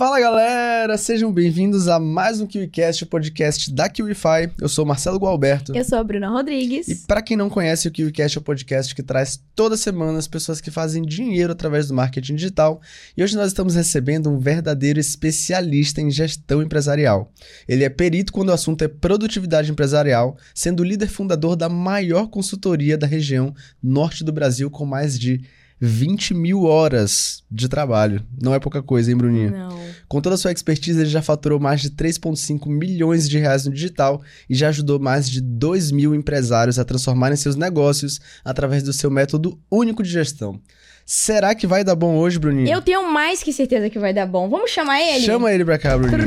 Fala galera, sejam bem-vindos a mais um KiwiCast, o podcast da KiwiFi. Eu sou Marcelo Gualberto. Eu sou a Bruna Rodrigues. E para quem não conhece, o KiwiCast é o podcast que traz toda semana as pessoas que fazem dinheiro através do marketing digital. E hoje nós estamos recebendo um verdadeiro especialista em gestão empresarial. Ele é perito quando o assunto é produtividade empresarial, sendo o líder fundador da maior consultoria da região norte do Brasil, com mais de 20 mil horas de trabalho. Não é pouca coisa, hein, Bruninha? Não. Com toda a sua expertise, ele já faturou mais de 3,5 milhões de reais no digital e já ajudou mais de 2 mil empresários a transformarem seus negócios através do seu método único de gestão. Será que vai dar bom hoje, Bruninha? Eu tenho mais que certeza que vai dar bom. Vamos chamar ele? Chama ele pra cá, Bruninha.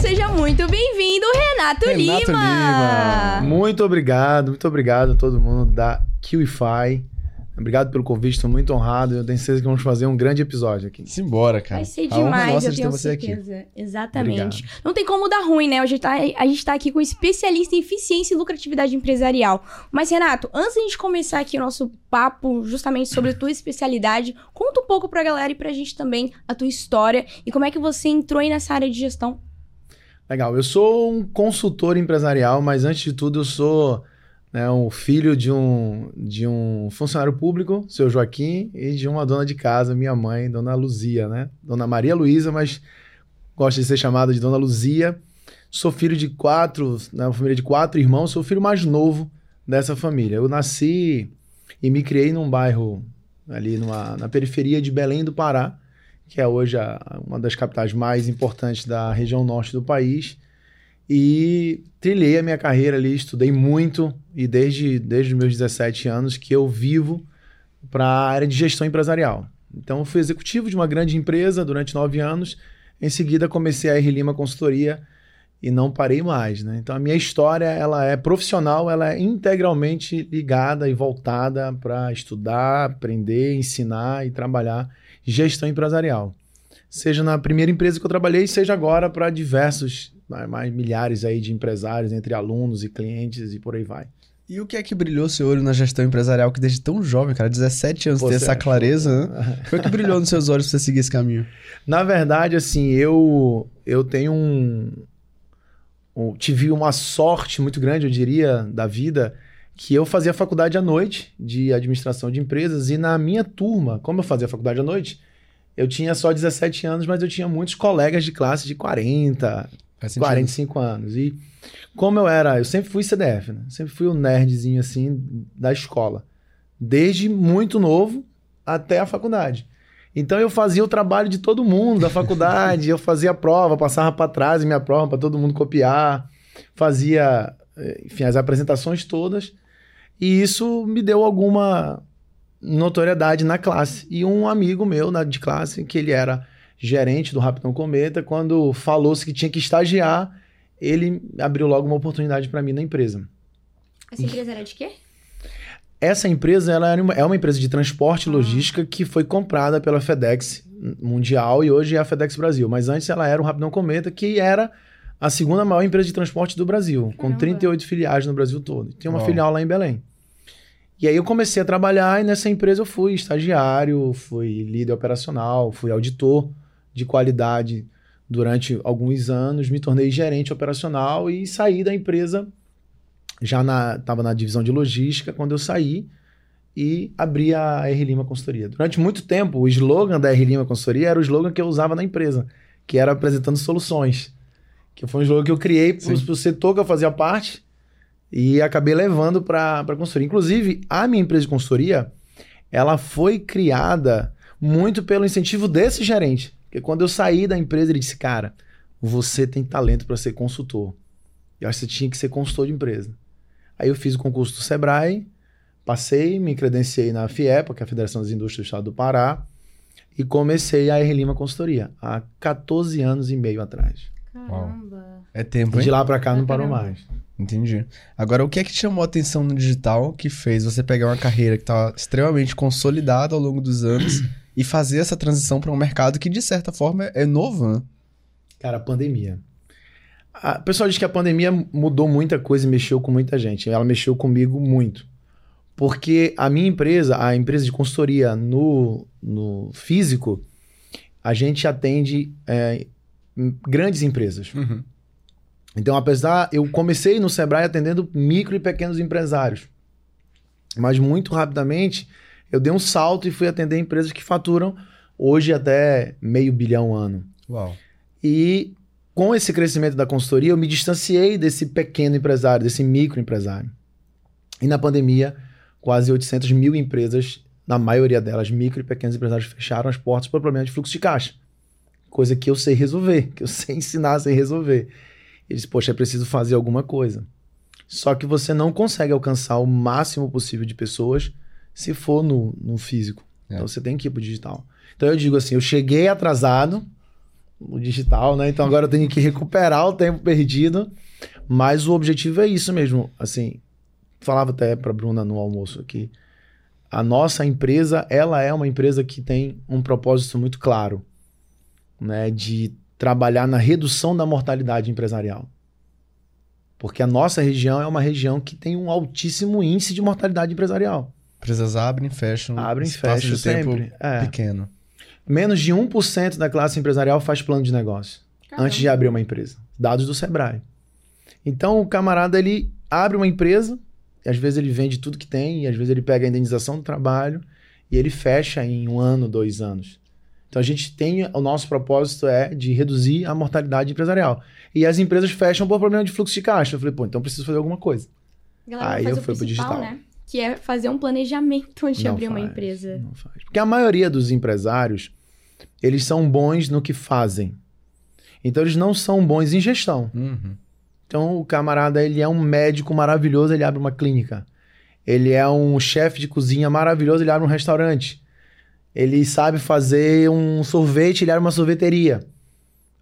Seja muito bem-vindo, Renato, Renato Lima. Muito obrigado, muito obrigado a todo mundo da QIFI. Obrigado pelo convite, estou muito honrado. Eu tenho certeza que vamos fazer um grande episódio aqui. Simbora, cara. Vai ser A honra demais, nossa eu de ter tenho você aqui. certeza. Exatamente. Obrigado. Não tem como dar ruim, né? A gente, tá, a gente tá aqui com um especialista em eficiência e lucratividade empresarial. Mas, Renato, antes de a gente começar aqui o nosso papo justamente sobre a tua especialidade, conta um pouco pra galera e pra gente também a tua história e como é que você entrou aí nessa área de gestão. Legal, eu sou um consultor empresarial, mas antes de tudo eu sou né, um filho de um, de um funcionário público, seu Joaquim, e de uma dona de casa, minha mãe, dona Luzia, né? Dona Maria Luísa, mas gosto de ser chamada de dona Luzia. Sou filho de quatro, né, uma família de quatro irmãos, sou o filho mais novo dessa família. Eu nasci e me criei num bairro ali numa, na periferia de Belém do Pará, que é hoje a- uma das capitais mais importantes da região norte do país. E trilhei a minha carreira ali, estudei muito e desde, desde meus 17 anos que eu vivo para a área de gestão empresarial. Então, fui executivo de uma grande empresa durante nove anos. Em seguida, comecei a R Lima Consultoria e não parei mais. Né? Então, a minha história ela é profissional, ela é integralmente ligada e voltada para estudar, aprender, ensinar e trabalhar gestão empresarial. Seja na primeira empresa que eu trabalhei, seja agora para diversos, mais, mais milhares aí de empresários, entre alunos e clientes e por aí vai. E o que é que brilhou seu olho na gestão empresarial que desde tão jovem, cara, 17 anos, ter essa achou? clareza, né? O que brilhou nos seus olhos pra você seguir esse caminho? Na verdade, assim, eu eu tenho um, um- tive uma sorte muito grande, eu diria, da vida, que eu fazia faculdade à noite de administração de empresas e na minha turma, como eu fazia faculdade à noite, eu tinha só 17 anos, mas eu tinha muitos colegas de classe de 40, Faz sentido. 45 anos. E como eu era, eu sempre fui CDF, né? Sempre fui o nerdzinho assim da escola. Desde muito novo até a faculdade. Então eu fazia o trabalho de todo mundo da faculdade, eu fazia a prova, passava para trás minha prova para todo mundo copiar, fazia, eh, enfim, as apresentações todas. E isso me deu alguma notoriedade na classe. E um amigo meu na, de classe, que ele era gerente do Rapidão Cometa, quando falou-se que tinha que estagiar, ele abriu logo uma oportunidade para mim na empresa. Essa empresa era de quê? Essa empresa ela era uma- é uma empresa de transporte e Ah. logística que foi comprada pela FedEx Mundial e hoje é a FedEx Brasil. Mas antes ela era o Rapidão Cometa, que era a segunda maior empresa de transporte do Brasil, com Caramba. 38 filiais no Brasil todo. Tem uma Uau. filial lá em Belém. E aí eu comecei a trabalhar e nessa empresa eu fui estagiário, fui líder operacional, fui auditor de qualidade durante alguns anos, me tornei gerente operacional e saí da empresa já na estava na divisão de logística quando eu saí e abri a R Lima Consultoria. Durante muito tempo, o slogan da R Lima Consultoria era o slogan que eu usava na empresa, que era apresentando soluções. Que foi um slogan que eu criei para o setor que eu fazia parte e acabei levando para a consultoria. Inclusive, a minha empresa de consultoria, ela foi criada muito pelo incentivo desse gerente. Porque quando eu saí da empresa, ele disse, cara, você tem talento para ser consultor. Eu acho que você tinha que ser consultor de empresa. Aí eu fiz o concurso do Sebrae, passei, me credenciei na FIEPA, que é a Federação das Indústrias do Estado do Pará, e comecei a R Lima Consultoria, há 14 anos e meio atrás. Caramba. É tempo, E hein? de lá para cá não parou caramba. mais. Entendi. Agora, o que é que te chamou a atenção no digital que fez você pegar uma carreira que estava extremamente consolidada ao longo dos anos e fazer essa transição para um mercado que, de certa forma, é novo, né? Cara, a pandemia. A- O pessoal diz que a pandemia mudou muita coisa e mexeu com muita gente. Ela mexeu comigo muito. Porque a minha empresa, a empresa de consultoria no, no físico, a gente atende é, grandes empresas. Uhum. Então, apesar, eu comecei no Sebrae atendendo micro e pequenos empresários. Mas muito rapidamente eu dei um salto e fui atender empresas que faturam hoje até meio bilhão ano. Uau. E com esse crescimento da consultoria, eu me distanciei desse pequeno empresário, desse micro empresário. E na pandemia, quase 800 mil empresas, na maioria delas, micro e pequenos empresários, fecharam as portas por problema de fluxo de caixa. Coisa que eu sei resolver, que eu sei ensinar sem resolver. Eles, poxa, é preciso fazer alguma coisa. Só que você não consegue alcançar o máximo possível de pessoas se for no, no físico. É. Então você tem que ir pro digital. Então eu digo assim, eu cheguei atrasado no digital, né? Então agora eu tenho que recuperar o tempo perdido. Mas o objetivo é isso mesmo. Assim, falava até para Bruna no almoço aqui. A nossa empresa, ela é uma empresa que tem um propósito muito claro, né, de trabalhar na redução da mortalidade empresarial. Porque a nossa região é uma região que tem um altíssimo índice de mortalidade empresarial. Empresas abrem, fecham. Abrem, espaço fecham de tempo sempre. É. pequeno. Menos de 1% da classe empresarial faz plano de negócio Caramba. antes de abrir uma empresa. Dados do Sebrae. Então o camarada ele abre uma empresa, e às vezes ele vende tudo que tem, e às vezes ele pega a indenização do trabalho e ele fecha em um ano, dois anos. Então a gente tem, o nosso propósito é de reduzir a mortalidade empresarial. E as empresas fecham por problema de fluxo de caixa. Eu falei, pô, então preciso fazer alguma coisa. Galera, Aí faz eu o fui pro digital. né? Que é fazer um planejamento antes de abrir uma faz, empresa. Não faz. Porque a maioria dos empresários, eles são bons no que fazem. Então eles não são bons em gestão. Uhum. Então o camarada, ele é um médico maravilhoso, ele abre uma clínica. Ele é um chefe de cozinha maravilhoso, ele abre um restaurante. Ele sabe fazer um sorvete, ele abre uma sorveteria.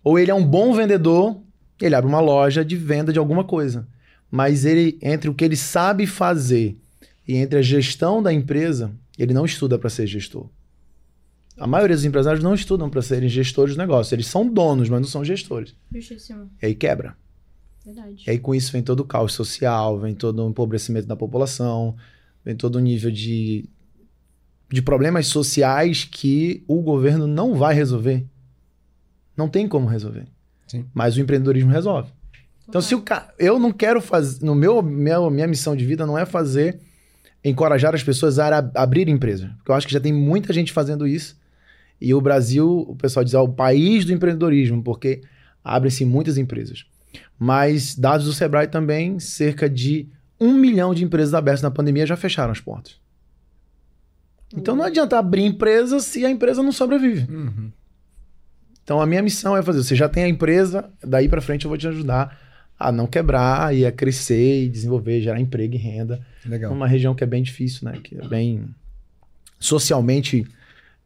Ou ele é um bom vendedor, ele abre uma loja de venda de alguma coisa. Mas ele, entre o que ele sabe fazer e entre a gestão da empresa, ele não estuda para ser gestor. A maioria dos empresários não estudam para serem gestores de negócio. Eles são donos, mas não são gestores. Justíssimo. E aí quebra. Verdade. E aí com isso vem todo o caos social, vem todo o empobrecimento da população, vem todo o nível de, de problemas sociais que o governo não vai resolver. Não tem como resolver. Sim. Mas o empreendedorismo resolve. Então, se o ca... eu não quero fazer. No meu, meu, minha missão de vida não é fazer encorajar as pessoas a ab- abrir empresa. Porque eu acho que já tem muita gente fazendo isso. E o Brasil, o pessoal diz, é o país do empreendedorismo, porque abrem-se muitas empresas. Mas, dados do Sebrae também, cerca de um milhão de empresas abertas na pandemia já fecharam as portas. Então não adianta abrir empresa se a empresa não sobrevive. Uhum. Então a minha missão é fazer, você já tem a empresa, daí pra frente eu vou te ajudar a não quebrar e a crescer e desenvolver, gerar emprego e renda Legal. numa região que é bem difícil, né? Que é bem socialmente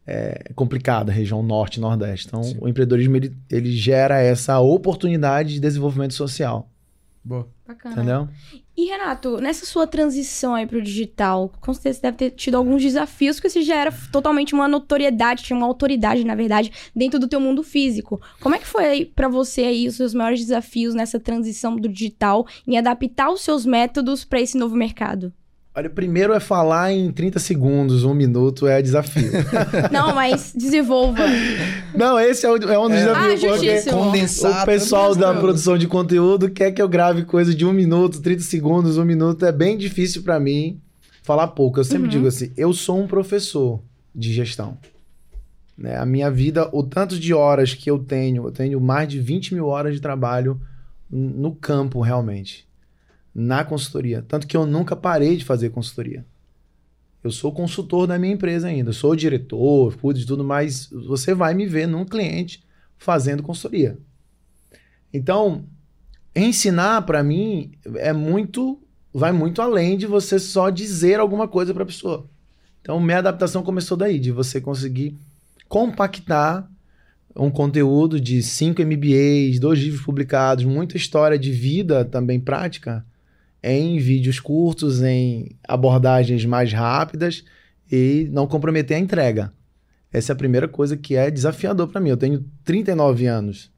é, complicada, a região norte e nordeste. Então Sim. o empreendedorismo ele, ele gera essa oportunidade de desenvolvimento social, Boa. Bacana. entendeu? E Renato, nessa sua transição aí pro digital, com certeza você deve ter tido alguns desafios, porque você já era totalmente uma notoriedade, tinha uma autoridade, na verdade, dentro do teu mundo físico. Como é que foi pra você aí os seus maiores desafios nessa transição do digital em adaptar os seus métodos pra esse novo mercado? Olha, primeiro é falar em 30 segundos, um minuto é desafio. Não, mas desenvolva. Não, esse é, o- é um dos É. desafios. Ah. Condensar. O pessoal da produção de conteúdo quer que eu grave coisa de um minuto, 30 segundos, um minuto. É bem difícil pra mim falar pouco. Eu sempre Uhum. digo assim: eu sou um professor de gestão. Né? A minha vida, o tanto de horas que eu tenho, eu tenho mais de 20 mil horas de trabalho no campo, realmente. Na consultoria. Tanto que eu nunca parei de fazer consultoria. Eu sou consultor da minha empresa ainda. Sou diretor, cuido de tudo, mas você vai me ver num cliente fazendo consultoria. Então, ensinar para mim é muito vai muito além de você só dizer alguma coisa para a pessoa. Então, minha adaptação começou daí, de você conseguir compactar um conteúdo de cinco MBAs, dois livros publicados, muita história de vida também prática em vídeos curtos, em abordagens mais rápidas e não comprometer a entrega. Essa é a primeira coisa que é desafiador para mim. Eu tenho 39 anos.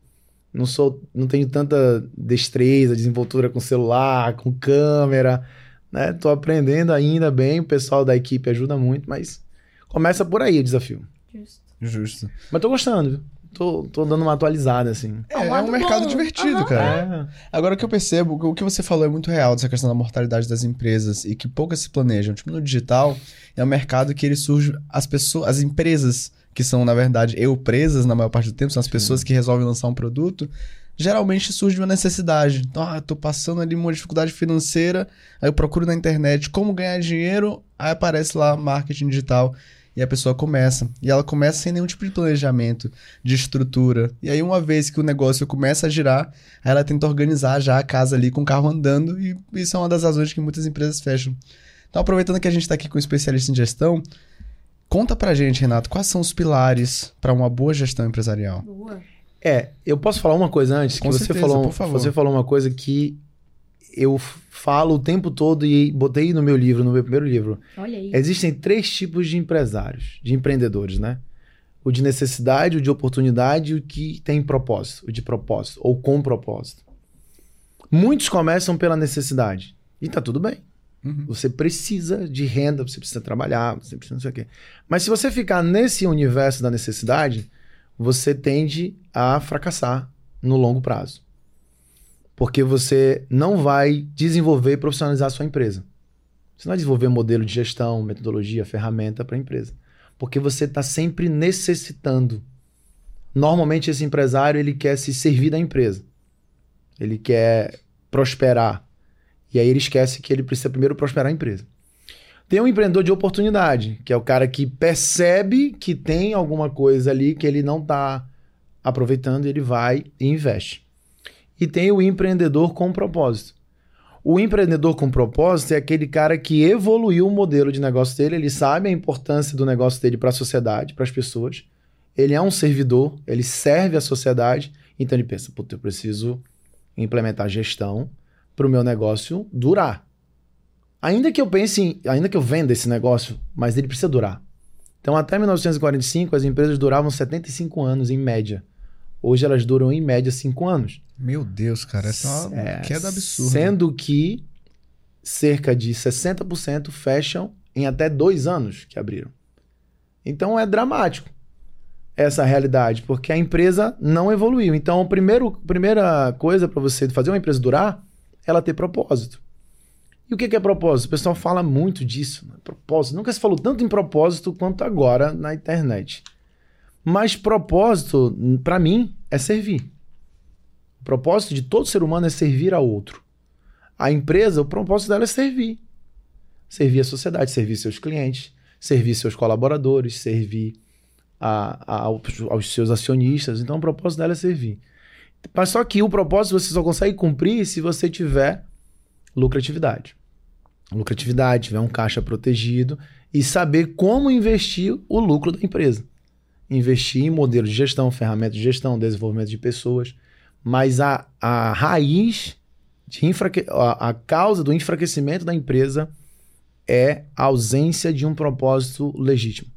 Não sou, não tenho tanta destreza, desenvoltura com celular, com câmera. né? Tô aprendendo ainda bem, o pessoal da equipe ajuda muito, mas começa por aí o desafio. Justo. Justo. Mas tô gostando, viu? Tô, tô dando uma atualizada, assim. É, um é um mercado bom. divertido, Aham. cara. É. Agora o que eu percebo, o que você falou é muito real dessa questão da mortalidade das empresas e que poucas se planejam. Tipo, no digital, é um mercado que ele surge, as pessoas, as empresas que são, na verdade, eu presas na maior parte do tempo, são as pessoas que resolvem lançar um produto, geralmente surge uma necessidade. Então, ah, tô passando ali uma dificuldade financeira, aí eu procuro na internet como ganhar dinheiro, aí aparece lá marketing digital. E a pessoa começa. E ela começa sem nenhum tipo de planejamento, de estrutura. E aí, uma vez que o negócio começa a girar, aí ela tenta organizar já a casa ali com o carro andando. E isso é uma das razões que muitas empresas fecham. Então, aproveitando que a gente está aqui com um especialista em gestão, conta pra gente, Renato, quais são os pilares para uma boa gestão empresarial? Boa. É, eu posso falar uma coisa antes? Com que você certeza, falou, por favor. Você falou uma coisa que eu falo o tempo todo e botei no meu livro, no meu primeiro livro. Olha aí. Existem três tipos de empresários, de empreendedores, né? O de necessidade, o de oportunidade e o que tem propósito, o de propósito, ou com propósito. Muitos começam pela necessidade. E tá tudo bem. Uhum. Você precisa de renda, você precisa trabalhar, você precisa não sei o quê. Mas se você ficar nesse universo da necessidade, você tende a fracassar no longo prazo. Porque você não vai desenvolver e profissionalizar a sua empresa. Você não vai desenvolver modelo de gestão, metodologia, ferramenta para a empresa. Porque você está sempre necessitando. Normalmente esse empresário ele quer se servir da empresa. Ele quer prosperar. E aí ele esquece que ele precisa primeiro prosperar a empresa. Tem um empreendedor de oportunidade, que é o cara que percebe que tem alguma coisa ali que ele não está aproveitando, e ele vai e investe. E tem o empreendedor com propósito. O empreendedor com propósito é aquele cara que evoluiu o modelo de negócio dele, ele sabe a importância do negócio dele para a sociedade, para as pessoas. Ele é um servidor, ele serve a sociedade, então ele pensa, puta, eu preciso implementar gestão para o meu negócio durar. Ainda que eu pense, em, ainda que eu venda esse negócio, mas ele precisa durar. Então, até 1945, as empresas duravam 75 anos em média. Hoje elas duram em média 5 anos. Meu Deus, cara, essa é uma É, queda absurda. Sendo que cerca de 60% fecham em até dois anos que abriram. Então é dramático essa realidade, porque a empresa não evoluiu. Então, a primeiro, primeira coisa para você fazer uma empresa durar é ela ter propósito. E o que é propósito? O pessoal fala muito disso. Propósito. Nunca se falou tanto em propósito quanto agora na internet. Mas propósito, para mim, é servir. O propósito de todo ser humano é servir ao outro. A empresa, o propósito dela é servir. Servir a sociedade, servir seus clientes, servir seus colaboradores, servir a- a- aos, aos seus acionistas. Então, o propósito dela é servir. Mas só que o propósito você só consegue cumprir se você tiver lucratividade. Lucratividade, tiver um caixa protegido e saber como investir o lucro da empresa. Investir em modelo de gestão, ferramentas de gestão, desenvolvimento de pessoas. Mas a, a raiz, de enfraque... a, a causa do enfraquecimento da empresa é a ausência de um propósito legítimo.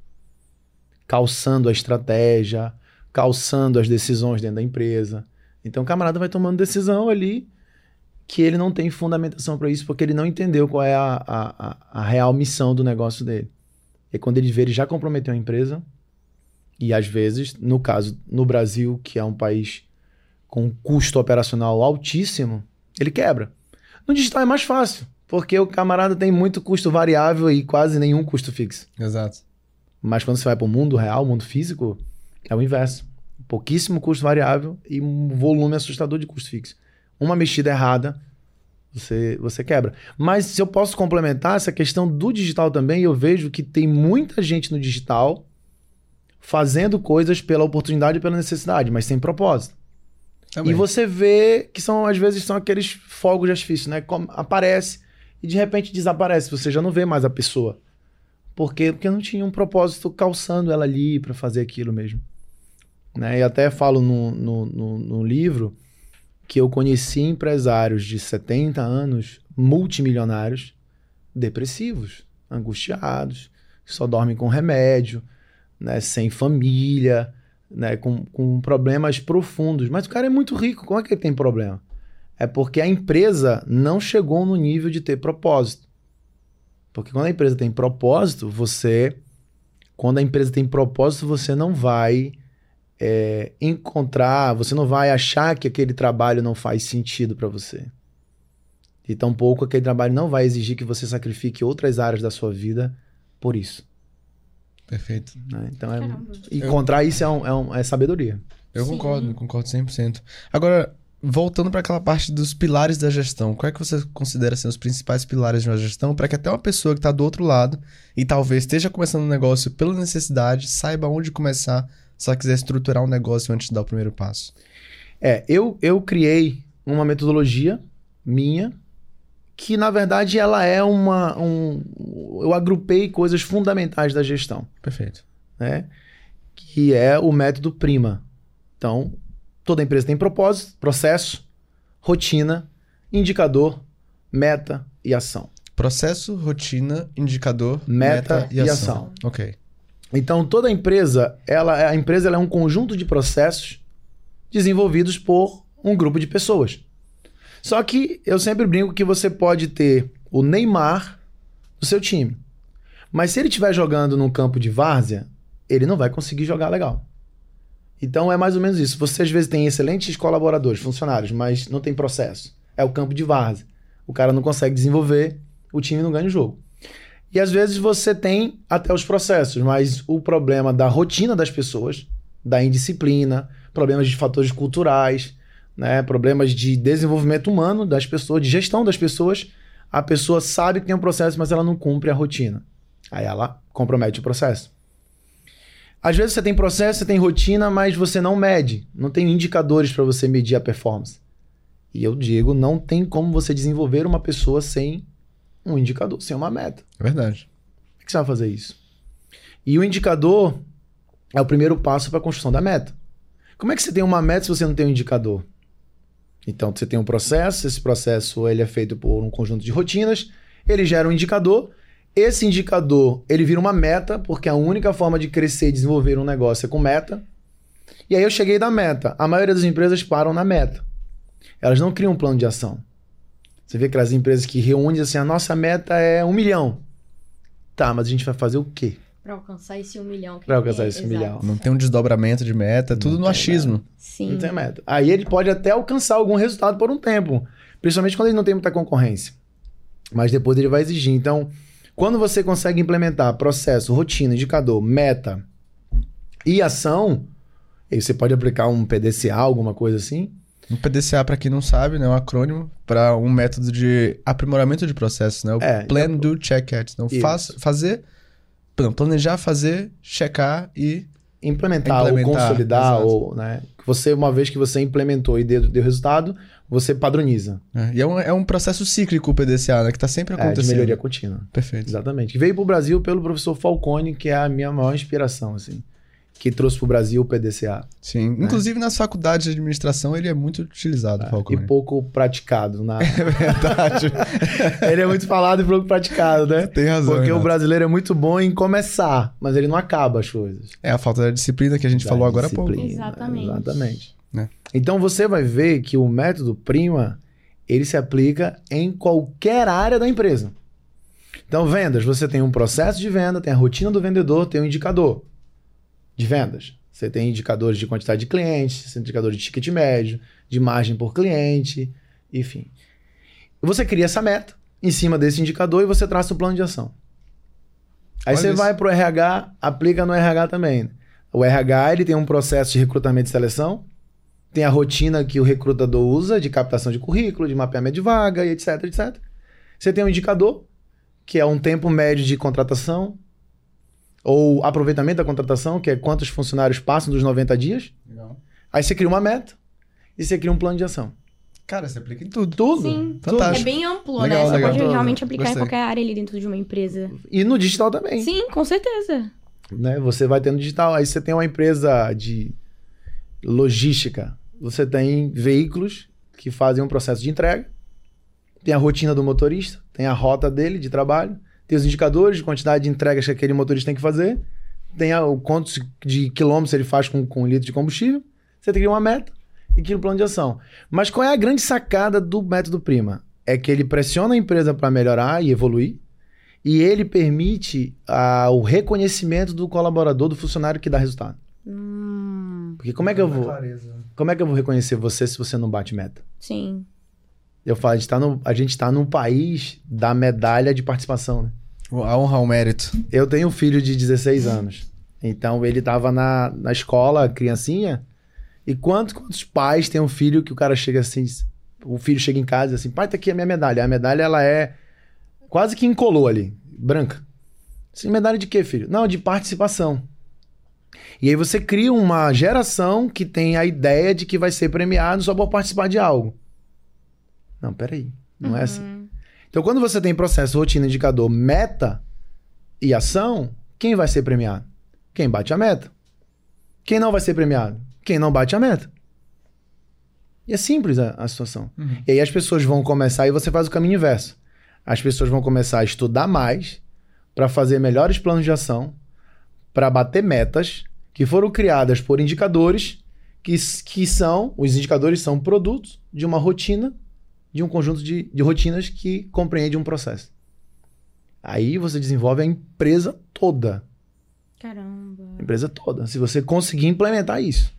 Calçando a estratégia, calçando as decisões dentro da empresa. Então o camarada vai tomando decisão ali que ele não tem fundamentação para isso, porque ele não entendeu qual é a, a, a, real missão do negócio dele. E quando ele vê, ele já comprometeu a empresa. E às vezes, no caso, no Brasil, que é um país com um custo operacional altíssimo, ele quebra. No digital é mais fácil, porque o camarada tem muito custo variável e quase nenhum custo fixo. Exato. Mas quando você vai para o mundo real, mundo físico, é o inverso. Pouquíssimo custo variável e um volume assustador de custo fixo. Uma mexida errada, você, você quebra. Mas se eu posso complementar essa questão do digital também, eu vejo que tem muita gente no digital fazendo coisas pela oportunidade e pela necessidade, mas sem propósito. Também. E você vê que são, às vezes, são aqueles fogos de artifício, né? Como aparece e de repente desaparece. Você já não vê mais a pessoa. Por quê? Porque não tinha um propósito calçando ela ali para fazer aquilo mesmo. Né? E até falo no, no, no, no livro que eu conheci empresários de 70 anos, multimilionários, depressivos, angustiados, que só dormem com remédio, né? sem família, né, com, com problemas profundos. Mas o cara é muito rico, como é que ele tem problema? É porque a empresa não chegou no nível de ter propósito. Porque quando a empresa tem propósito, você. Quando a empresa tem propósito, você não vai é, encontrar, você não vai achar que aquele trabalho não faz sentido para você. E tampouco aquele trabalho não vai exigir que você sacrifique outras áreas da sua vida por isso. Perfeito. né? Então, é, encontrar isso é, um- é um- é sabedoria. Eu Sim. concordo, concordo 100%. Agora, voltando para aquela parte dos pilares da gestão, qual é que você considera ser os principais pilares de uma gestão para que até uma pessoa que está do outro lado e talvez esteja começando um negócio pela necessidade, saiba onde começar se ela quiser estruturar um negócio antes de dar o primeiro passo? É, eu, eu criei uma metodologia minha que, na verdade, ela é uma. Um, eu agrupei coisas fundamentais da gestão, Perfeito. né? Que é o método PRIMA. Então, toda empresa tem propósito, processo, rotina, indicador, meta e ação. Processo, rotina, indicador, Meta meta, e e, ação. ação. Ok. Então, toda empresa, ela, a empresa ela é um conjunto de processos desenvolvidos por um grupo de pessoas. Só que eu sempre brinco que você pode ter o Neymar no seu time. Mas se ele estiver jogando num campo de várzea, ele não vai conseguir jogar legal. Então é mais ou menos isso. Você às vezes tem excelentes colaboradores, funcionários, mas não tem processo. É o campo de várzea. O cara não consegue desenvolver, o time não ganha o jogo. E às vezes você tem até os processos, mas o problema da rotina das pessoas, da indisciplina, problemas de fatores culturais, né, problemas de desenvolvimento humano das pessoas, de gestão das pessoas, a pessoa sabe que tem um processo, mas ela não cumpre a rotina. Aí ela compromete o processo. Às vezes você tem processo, você tem rotina, mas você não mede, não tem indicadores para você medir a performance. E eu digo, não tem como você desenvolver uma pessoa sem um indicador, sem uma meta. É verdade. Como é que você vai fazer isso? E o indicador é o primeiro passo para a construção da meta. Como é que você tem uma meta se você não tem um indicador? Então, você tem um processo, esse processo ele é feito por um conjunto de rotinas, ele gera um indicador, esse indicador ele vira uma meta, porque a única forma de crescer e desenvolver um negócio é com meta. E aí eu cheguei da meta. A maioria das empresas param na meta. Elas não criam um plano de ação. Você vê aquelas empresas que reúnem assim, a nossa meta é um milhão. Tá, mas a gente vai fazer o quê? Pra alcançar esse um milhão. que Pra alcançar é, esse exato. milhão. Não tem um desdobramento de meta, é tudo Não no achismo. Sim. Não tem meta. Aí ele pode até alcançar algum resultado por um tempo. Principalmente quando ele não tem muita concorrência. Mas depois ele vai exigir. Então, quando você consegue implementar processo, rotina, indicador, meta e ação, aí você pode aplicar um PDCA, alguma coisa assim. Um PDCA, para quem não sabe, né, é um acrônimo para um método de aprimoramento de processos, né? O É, Plan, então- Do, Check, Act. Então, faz, fazer, não, planejar, fazer, checar e... Implementar, ou Implementar, consolidar, exato. ou, né? Você, uma vez que você implementou e deu, deu resultado, você padroniza. é, e é um, é um processo cíclico o PDCA, né? Que tá sempre É, de acontecendo. melhoria contínua. Perfeito. Exatamente. Que veio pro Brasil pelo professor Falcone, que é a minha maior inspiração, assim. Que trouxe pro Brasil o PDCA. Sim. Inclusive, nas faculdades de administração, ele é muito utilizado, E Falcone. pouco praticado. Na... É verdade. ele é muito falado e pouco praticado, né? Tem razão, Porque o Renato. brasileiro é muito bom em começar, mas ele não acaba as coisas. É a falta da disciplina que a gente Da falou agora há pouco. Exatamente. Exatamente. Né? Então você vai ver que o método Prima, ele se aplica em qualquer área da empresa. Então, vendas, você tem um processo de venda, tem a rotina do vendedor, tem um indicador de vendas. Você tem indicadores de quantidade de clientes, você tem indicadores de ticket médio, de margem por cliente, enfim. Você cria essa meta em cima desse indicador e você traça o plano de ação. Aí Olha você isso. vai para o RH, aplica no RH também. O RH ele tem um processo de recrutamento e seleção, tem a rotina que o recrutador usa de captação de currículo, de mapeamento de vaga e etc, etc. Você tem um indicador, que é um tempo médio de contratação, ou aproveitamento da contratação, que é quantos funcionários passam dos 90 dias. Aí você cria uma meta e você cria um plano de ação. Cara, você aplica em tudo. Tudo. Sim. Fantástico. É bem amplo, Legal, né? Você legal. pode realmente aplicar Gostei. em qualquer área ali dentro de uma empresa. E no digital também. Sim, com certeza. né? Você vai ter no digital. Aí você tem uma empresa de logística. Você tem veículos que fazem um processo de entrega. Tem a rotina do motorista, tem a rota dele de trabalho, tem os indicadores de quantidade de entregas que aquele motorista tem que fazer, tem a- o quanto de quilômetros ele faz com, com um litro de combustível. Você tem que criar uma meta e cria um plano de ação. Mas qual é a grande sacada do método Prima? É que ele pressiona a empresa para melhorar e evoluir. e ele permite ah, o reconhecimento do colaborador, do funcionário que dá resultado. Hum, Porque como é que eu vou, como é que eu vou reconhecer você se você não bate meta? sim. Eu falo, a gente tá, no, a gente tá num país da medalha de participação, né? A honra, o mérito. Eu tenho um filho de 16 anos. Então ele tava na, na escola, criancinha. E quantos, quantos pais têm um filho que o cara chega assim, o filho chega em casa e diz assim, pai, tá aqui a minha medalha. A medalha, ela é quase que incolor ali, branca. Assim, medalha de quê, filho? Não, de participação. E aí você cria uma geração que tem a ideia de que vai ser premiado só por participar de algo. Não, peraí. Não é assim. Uhum. Então, quando você tem processo, rotina, indicador, meta e ação, quem vai ser premiado? Quem bate a meta. Quem não vai ser premiado? Quem não bate a meta. E é simples a, a situação. Uhum. E aí as pessoas vão começar e você faz o caminho inverso. As pessoas vão começar a estudar mais para fazer melhores planos de ação, para bater metas que foram criadas por indicadores que, que são, os indicadores são produtos de uma rotina, de um conjunto de, de rotinas que compreende um processo. Aí você desenvolve a empresa toda. Caramba. A empresa toda. Se você conseguir implementar isso.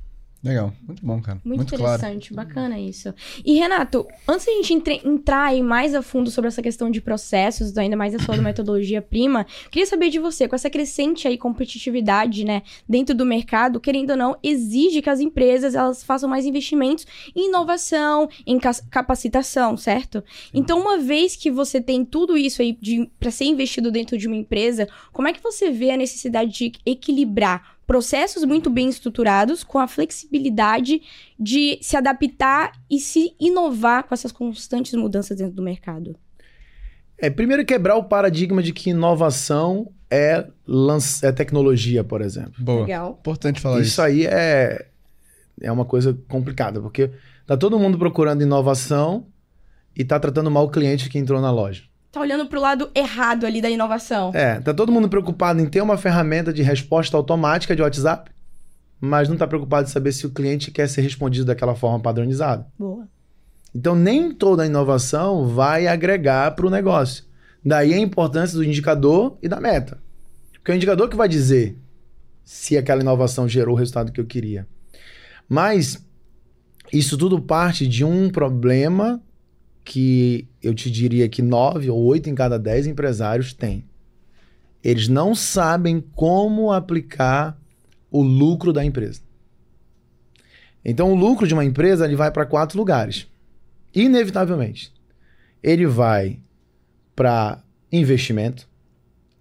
Legal. Muito bom, cara. Muito, Muito, claro. interessante, bacana isso. E Renato, antes da gente entre- entrar aí mais a fundo sobre essa questão de processos, ainda mais a sua metodologia prima, queria saber de você, com essa crescente aí competitividade, né, dentro do mercado, querendo ou não, exige que as empresas elas façam mais investimentos em inovação, em ca- capacitação, certo? Então, uma vez que você tem tudo isso aí para ser investido dentro de uma empresa, como é que você vê a necessidade de equilibrar processos muito bem estruturados com a flexibilidade de se adaptar e se inovar com essas constantes mudanças dentro do mercado. É, primeiro quebrar o paradigma de que inovação é, é tecnologia, por exemplo. Boa. Legal. Importante falar isso isso. aí é, é uma coisa complicada, porque tá todo mundo procurando inovação e tá tratando mal o cliente que entrou na loja. Tá olhando pro lado errado ali da inovação. É, tá todo mundo preocupado em ter uma ferramenta de resposta automática de WhatsApp, mas não tá preocupado em saber se o cliente quer ser respondido daquela forma padronizada. Boa. Então, nem toda inovação vai agregar para o negócio. Daí a importância do indicador e da meta. Porque é o indicador que vai dizer se aquela inovação gerou o resultado que eu queria. Mas isso tudo parte de um problema que eu te diria que nove ou oito em cada dez empresários têm. Eles não sabem como aplicar o lucro da empresa. Então, o lucro de uma empresa ele vai para quatro lugares inevitavelmente. Ele vai para investimento,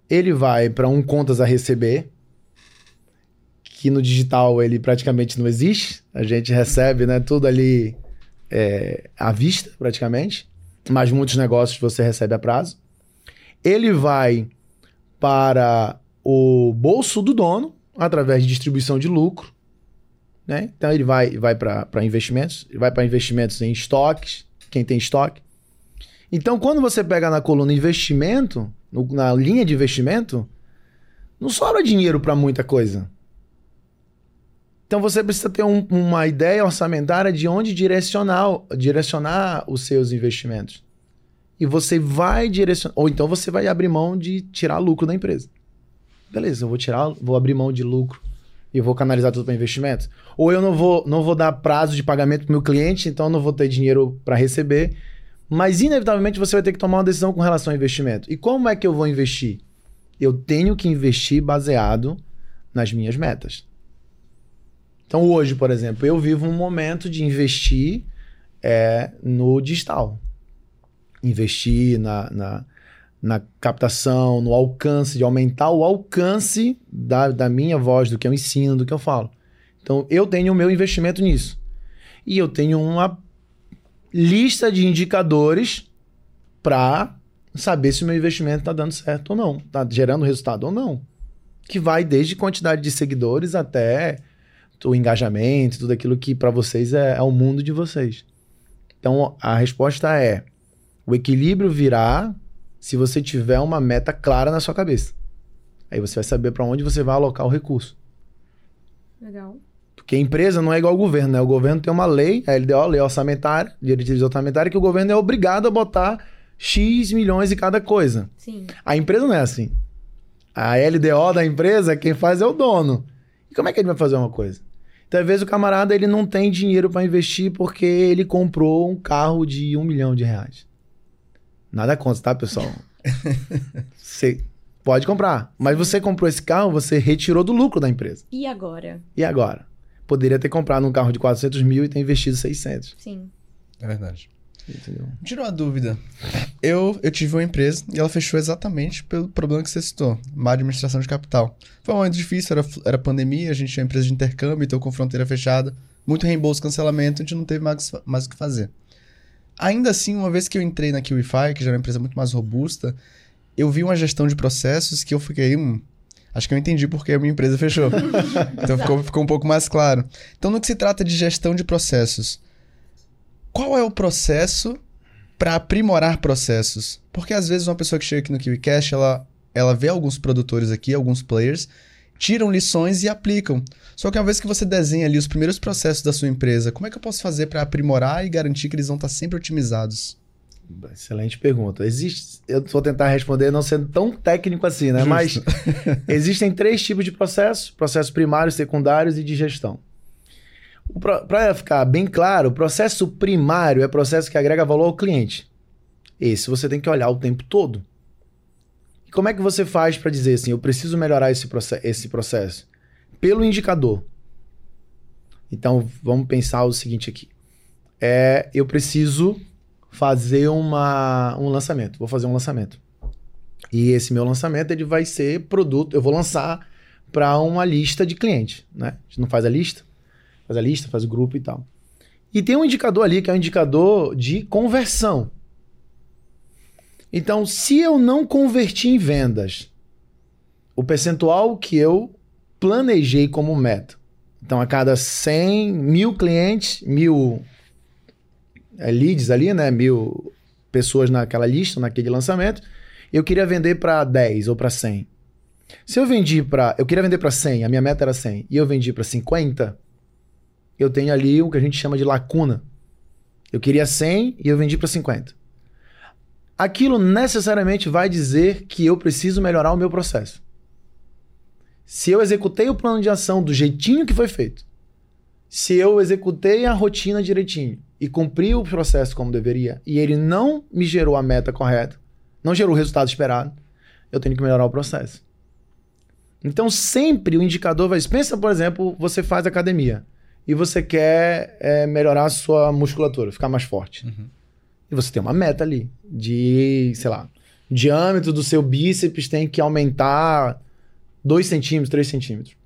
ele vai para um contas a receber, que no digital ele praticamente não existe. A gente recebe né, tudo ali é, à vista, praticamente, mas muitos negócios você recebe a prazo. Ele vai para o bolso do dono, através de distribuição de lucro. Né? Então ele vai, vai para investimentos, vai para investimentos em estoques, quem tem estoque. Então, quando você pega na coluna investimento, no- na linha de investimento, não sobra dinheiro para muita coisa. Então você precisa ter um- uma ideia orçamentária de onde direcionar, direcionar os seus investimentos. E você vai direcionar. Ou então você vai abrir mão de tirar lucro da empresa. Beleza, eu vou tirar, vou abrir mão de lucro e vou canalizar tudo para investimentos. Ou eu não vou, não vou dar prazo de pagamento para meu cliente, então eu não vou ter dinheiro para receber. Mas inevitavelmente você vai ter que tomar uma decisão com relação ao investimento. E como é que eu vou investir? Eu tenho que investir baseado nas minhas metas. Então hoje, por exemplo, eu vivo um momento de investir é, no digital. Investir na, na, na captação, no alcance, de aumentar o alcance da, da minha voz, do que eu ensino, do que eu falo. Então eu tenho o meu investimento nisso. E eu tenho uma lista de indicadores para saber se o meu investimento está dando certo ou não, está gerando resultado ou não. Que vai desde quantidade de seguidores até o engajamento, tudo aquilo que para vocês é, é o mundo de vocês. Então a resposta é: o equilíbrio virá se você tiver uma meta clara na sua cabeça. Aí você vai saber para onde você vai alocar o recurso. Legal. Porque a empresa não é igual ao governo, né? O governo tem uma lei, a LDO, lei orçamentária, diretriz orçamentária, que o governo é obrigado a botar X milhões em cada coisa. Sim. A empresa não é assim. A LDO da empresa, quem faz é o dono. E como é que ele vai fazer uma coisa? Então, às vezes, o camarada ele não tem dinheiro para investir porque ele comprou um carro de um milhão de reais. Nada contra, tá, pessoal? você pode comprar. Mas você comprou esse carro, você retirou do lucro da empresa. E agora? E agora? Poderia ter comprado um carro de 400 mil e ter investido 600. Sim. É verdade. Entendeu? Tira uma dúvida. Eu, eu tive uma empresa e ela fechou exatamente pelo problema que você citou, má administração de capital. Foi um momento difícil, era, era pandemia, a gente tinha empresa de intercâmbio, então com fronteira fechada, muito reembolso, cancelamento, a gente não teve mais, mais o que fazer. Ainda assim, uma vez que eu entrei na KiwiFi, que já era uma empresa muito mais robusta, eu vi uma gestão de processos que eu fiquei, hum, acho que eu entendi porque a minha empresa fechou. então ficou, ficou um pouco mais claro. Então, no que se trata de gestão de processos, qual é o processo para aprimorar processos? Porque às vezes uma pessoa que chega aqui no KiwiCast, ela, ela vê alguns produtores aqui, alguns players, tiram lições e aplicam. Só que uma vez que você desenha ali os primeiros processos da sua empresa, como é que eu posso fazer para aprimorar e garantir que eles vão estar sempre otimizados? Excelente pergunta. Existe, eu vou tentar responder não sendo tão técnico assim, né? Justo. Mas existem três tipos de processos: processos primários, secundários e de gestão. Para ficar bem claro, o processo primário é processo que agrega valor ao cliente. Esse você tem que olhar o tempo todo. E como é que você faz para dizer assim, eu preciso melhorar esse, esse processo? Pelo indicador. Então, vamos pensar o seguinte aqui. É, eu preciso fazer uma, um lançamento. Vou fazer um lançamento. E esse meu lançamento ele vai ser produto. Eu vou lançar para uma lista de clientes. Né? A gente não faz a lista? Faz a lista, faz o grupo e tal. E tem um indicador ali que é um indicador de conversão. Então, se eu não converti em vendas o percentual que eu planejei como meta, então a cada 100 mil clientes, mil é, leads ali, né? Mil pessoas naquela lista, naquele lançamento, eu queria vender para 10 ou para 100. Se eu vendi para. Eu queria vender para 100, a minha meta era 100, e eu vendi para 50, eu tenho ali o que a gente chama de lacuna. Eu queria 100 e eu vendi para 50. Aquilo necessariamente vai dizer que eu preciso melhorar o meu processo. Se eu executei o plano de ação do jeitinho que foi feito, se eu executei a rotina direitinho e cumpri o processo como deveria, e ele não me gerou a meta correta, não gerou o resultado esperado, eu tenho que melhorar o processo. Então, sempre o indicador vai. Pensa, por exemplo, você faz academia e você quer é, melhorar a sua musculatura, ficar mais forte. Uhum. E você tem uma meta ali de, sei lá, o diâmetro do seu bíceps tem que aumentar 2 centímetros, 3 centímetros.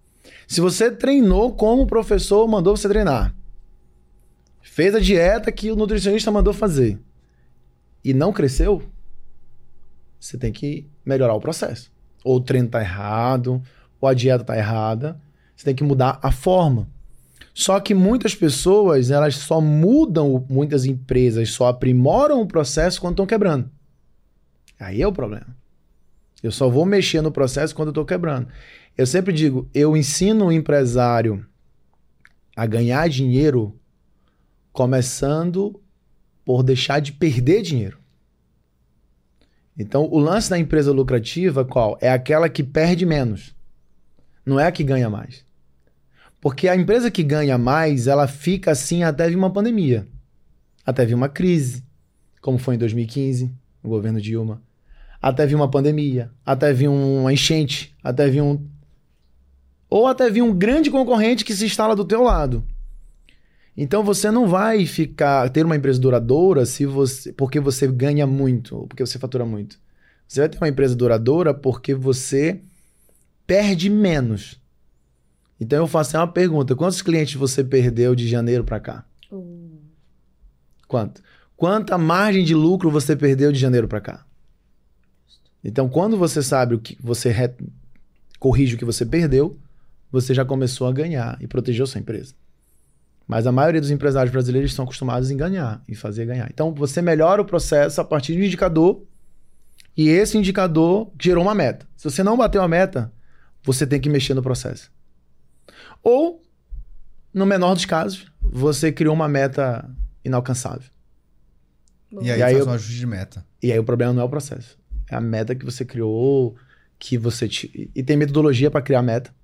Se você treinou como o professor mandou você treinar, fez a dieta que o nutricionista mandou fazer e não cresceu, você tem que melhorar o processo. Ou o treino tá errado, ou a dieta tá errada, você tem que mudar a forma. Só que muitas pessoas, elas só mudam, muitas empresas só aprimoram o processo quando estão quebrando. Aí é o problema. Eu só vou mexer no processo quando eu estou quebrando. Eu sempre digo, eu ensino o empresário a ganhar dinheiro começando por deixar de perder dinheiro. Então, o lance da empresa lucrativa qual? É aquela que perde menos. Não é a que ganha mais. Porque a empresa que ganha mais, ela fica assim até vir uma pandemia. Até vir uma crise, como foi em 2015, no governo Dilma. Até vir uma pandemia, até vir uma enchente, até vir um ou até vir um grande concorrente que se instala do teu lado. Então você não vai ficar ter uma empresa duradoura se você porque você ganha muito, ou porque você fatura muito. Você vai ter uma empresa duradoura porque você perde menos. Então eu faço uma pergunta: quantos clientes você perdeu de janeiro para cá? Uh. Quanto? Quanta margem de lucro você perdeu de janeiro para cá? Então, quando você sabe o que você re... corrige o que você perdeu, você já começou a ganhar e protegeu sua empresa. Mas a maioria dos empresários brasileiros estão acostumados em ganhar e fazer ganhar. Então, você melhora o processo a partir de um indicador e esse indicador gerou uma meta. Se você não bateu a meta, você tem que mexer no processo. Ou, no menor dos casos, você criou uma meta inalcançável. E aí, E aí faz eu- um ajuste de meta. E aí o problema não é o processo. É a meta que você criou, que você. Te... E tem metodologia para criar meta,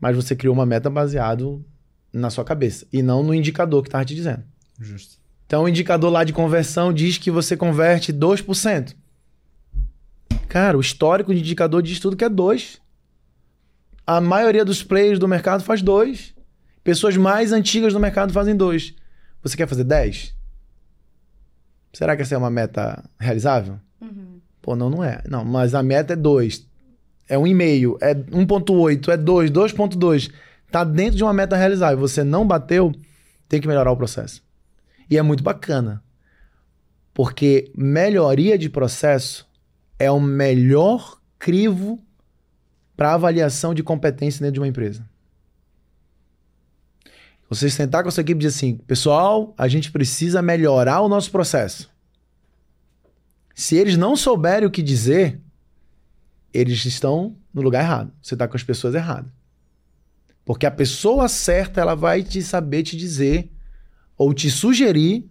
mas você criou uma meta baseado na sua cabeça e não no indicador que tava te dizendo. Justo. Então o indicador lá de conversão diz que você converte 2%. Cara, o histórico de indicador diz tudo que é 2. A maioria dos players do mercado faz 2. Pessoas mais antigas do mercado fazem 2. Você quer fazer 10? Será que essa é uma meta realizável? Uhum. Pô, não, não é. Não, mas a meta é 2. É 1,5, é 1,8, é 2, 2,2. Tá dentro de uma meta realizável. Você não bateu, tem que melhorar o processo. E é muito bacana. Porque melhoria de processo é o melhor crivo para avaliação de competência dentro de uma empresa. Você sentar com a sua equipe e dizer assim: pessoal, a gente precisa melhorar o nosso processo. Se eles não souberem o que dizer, eles estão no lugar errado. Você está com as pessoas erradas. Porque a pessoa certa, ela vai te saber te dizer ou te sugerir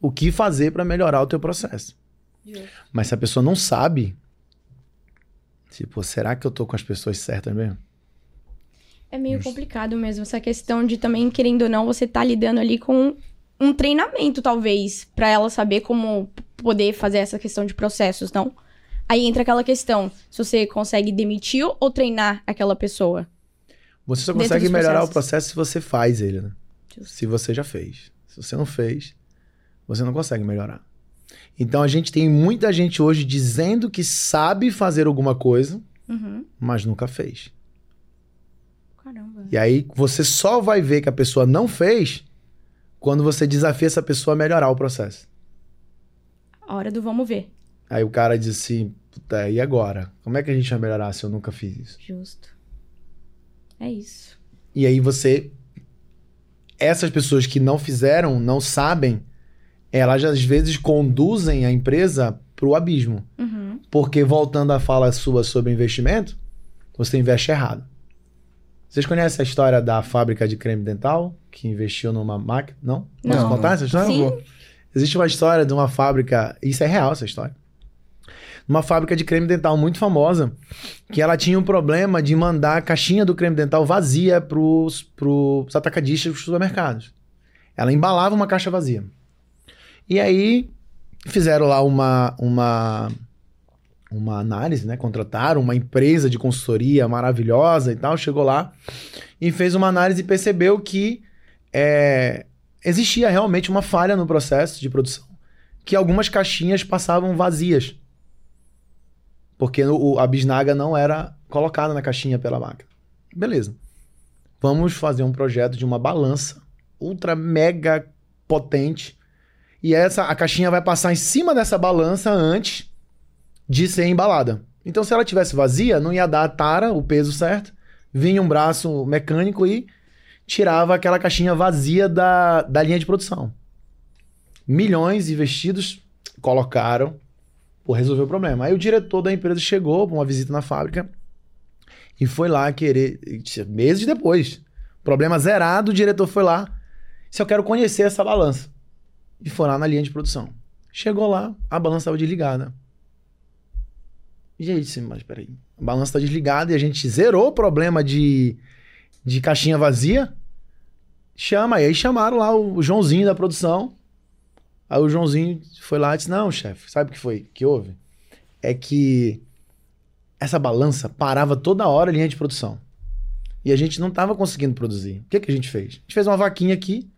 o que fazer para melhorar o teu processo. Mas se a pessoa não sabe, tipo, será que eu tô com as pessoas certas mesmo? É meio complicado mesmo essa questão de também, querendo ou não, você tá lidando ali com um treinamento, talvez, pra ela saber como poder fazer essa questão de processos, não? Aí entra aquela questão, se você consegue demitir ou treinar aquela pessoa. Você só consegue melhorar o processo se você faz ele, né? Justo. Se você já fez. Se você não fez, você não consegue melhorar. Então a gente tem muita gente hoje dizendo que sabe fazer alguma coisa, Uhum. mas nunca fez. Caramba. E aí você só vai ver que a pessoa não fez quando você desafia essa pessoa a melhorar o processo. A hora do vamos ver. Aí o cara diz assim, puta, e agora? Como é que a gente vai melhorar se eu nunca fiz isso? Justo. É isso. E aí você. Essas pessoas que não fizeram, não sabem, elas às vezes conduzem a empresa pro abismo. Uhum. Porque, voltando à fala sua sobre investimento, você investe errado. Vocês conhecem a história da fábrica de creme dental que investiu numa máquina? Não? Posso Não. contar essa história? Sim. Existe uma história de uma fábrica, isso é real essa história. Uma fábrica de creme dental muito famosa, que ela tinha um problema de mandar a caixinha do creme dental vazia pros, pros atacadistas dos supermercados. Ela embalava uma caixa vazia. E aí fizeram lá uma, uma, uma análise, né? Contrataram uma empresa de consultoria maravilhosa e tal, chegou lá e fez uma análise e percebeu que é, existia realmente uma falha no processo de produção, que algumas caixinhas passavam vazias. Porque o, a bisnaga não era colocada na caixinha pela máquina. Beleza. Vamos fazer um projeto de uma balança ultra mega potente. E essa a caixinha vai passar em cima dessa balança antes de ser embalada. Então, se ela tivesse vazia, não ia dar a tara, o peso certo. Vinha um braço mecânico e tirava aquela caixinha vazia da, da linha de produção. Milhões investidos colocaram por resolver o problema. Aí o diretor da empresa chegou para uma visita na fábrica e foi lá querer. Meses depois. Problema zerado, o diretor foi lá. Se eu quero conhecer essa balança. E foi lá na linha de produção. Chegou lá, a balança estava desligada. E aí disse, mas peraí, a balança está desligada e a gente zerou o problema de, de caixinha vazia. Chama, e aí chamaram lá o Joãozinho da produção. Aí o Joãozinho foi lá e disse: Não, chefe, sabe o que foi que houve? É que essa balança parava toda hora a linha de produção. E a gente não estava conseguindo produzir. O que, que a gente fez? A gente fez uma vaquinha aqui,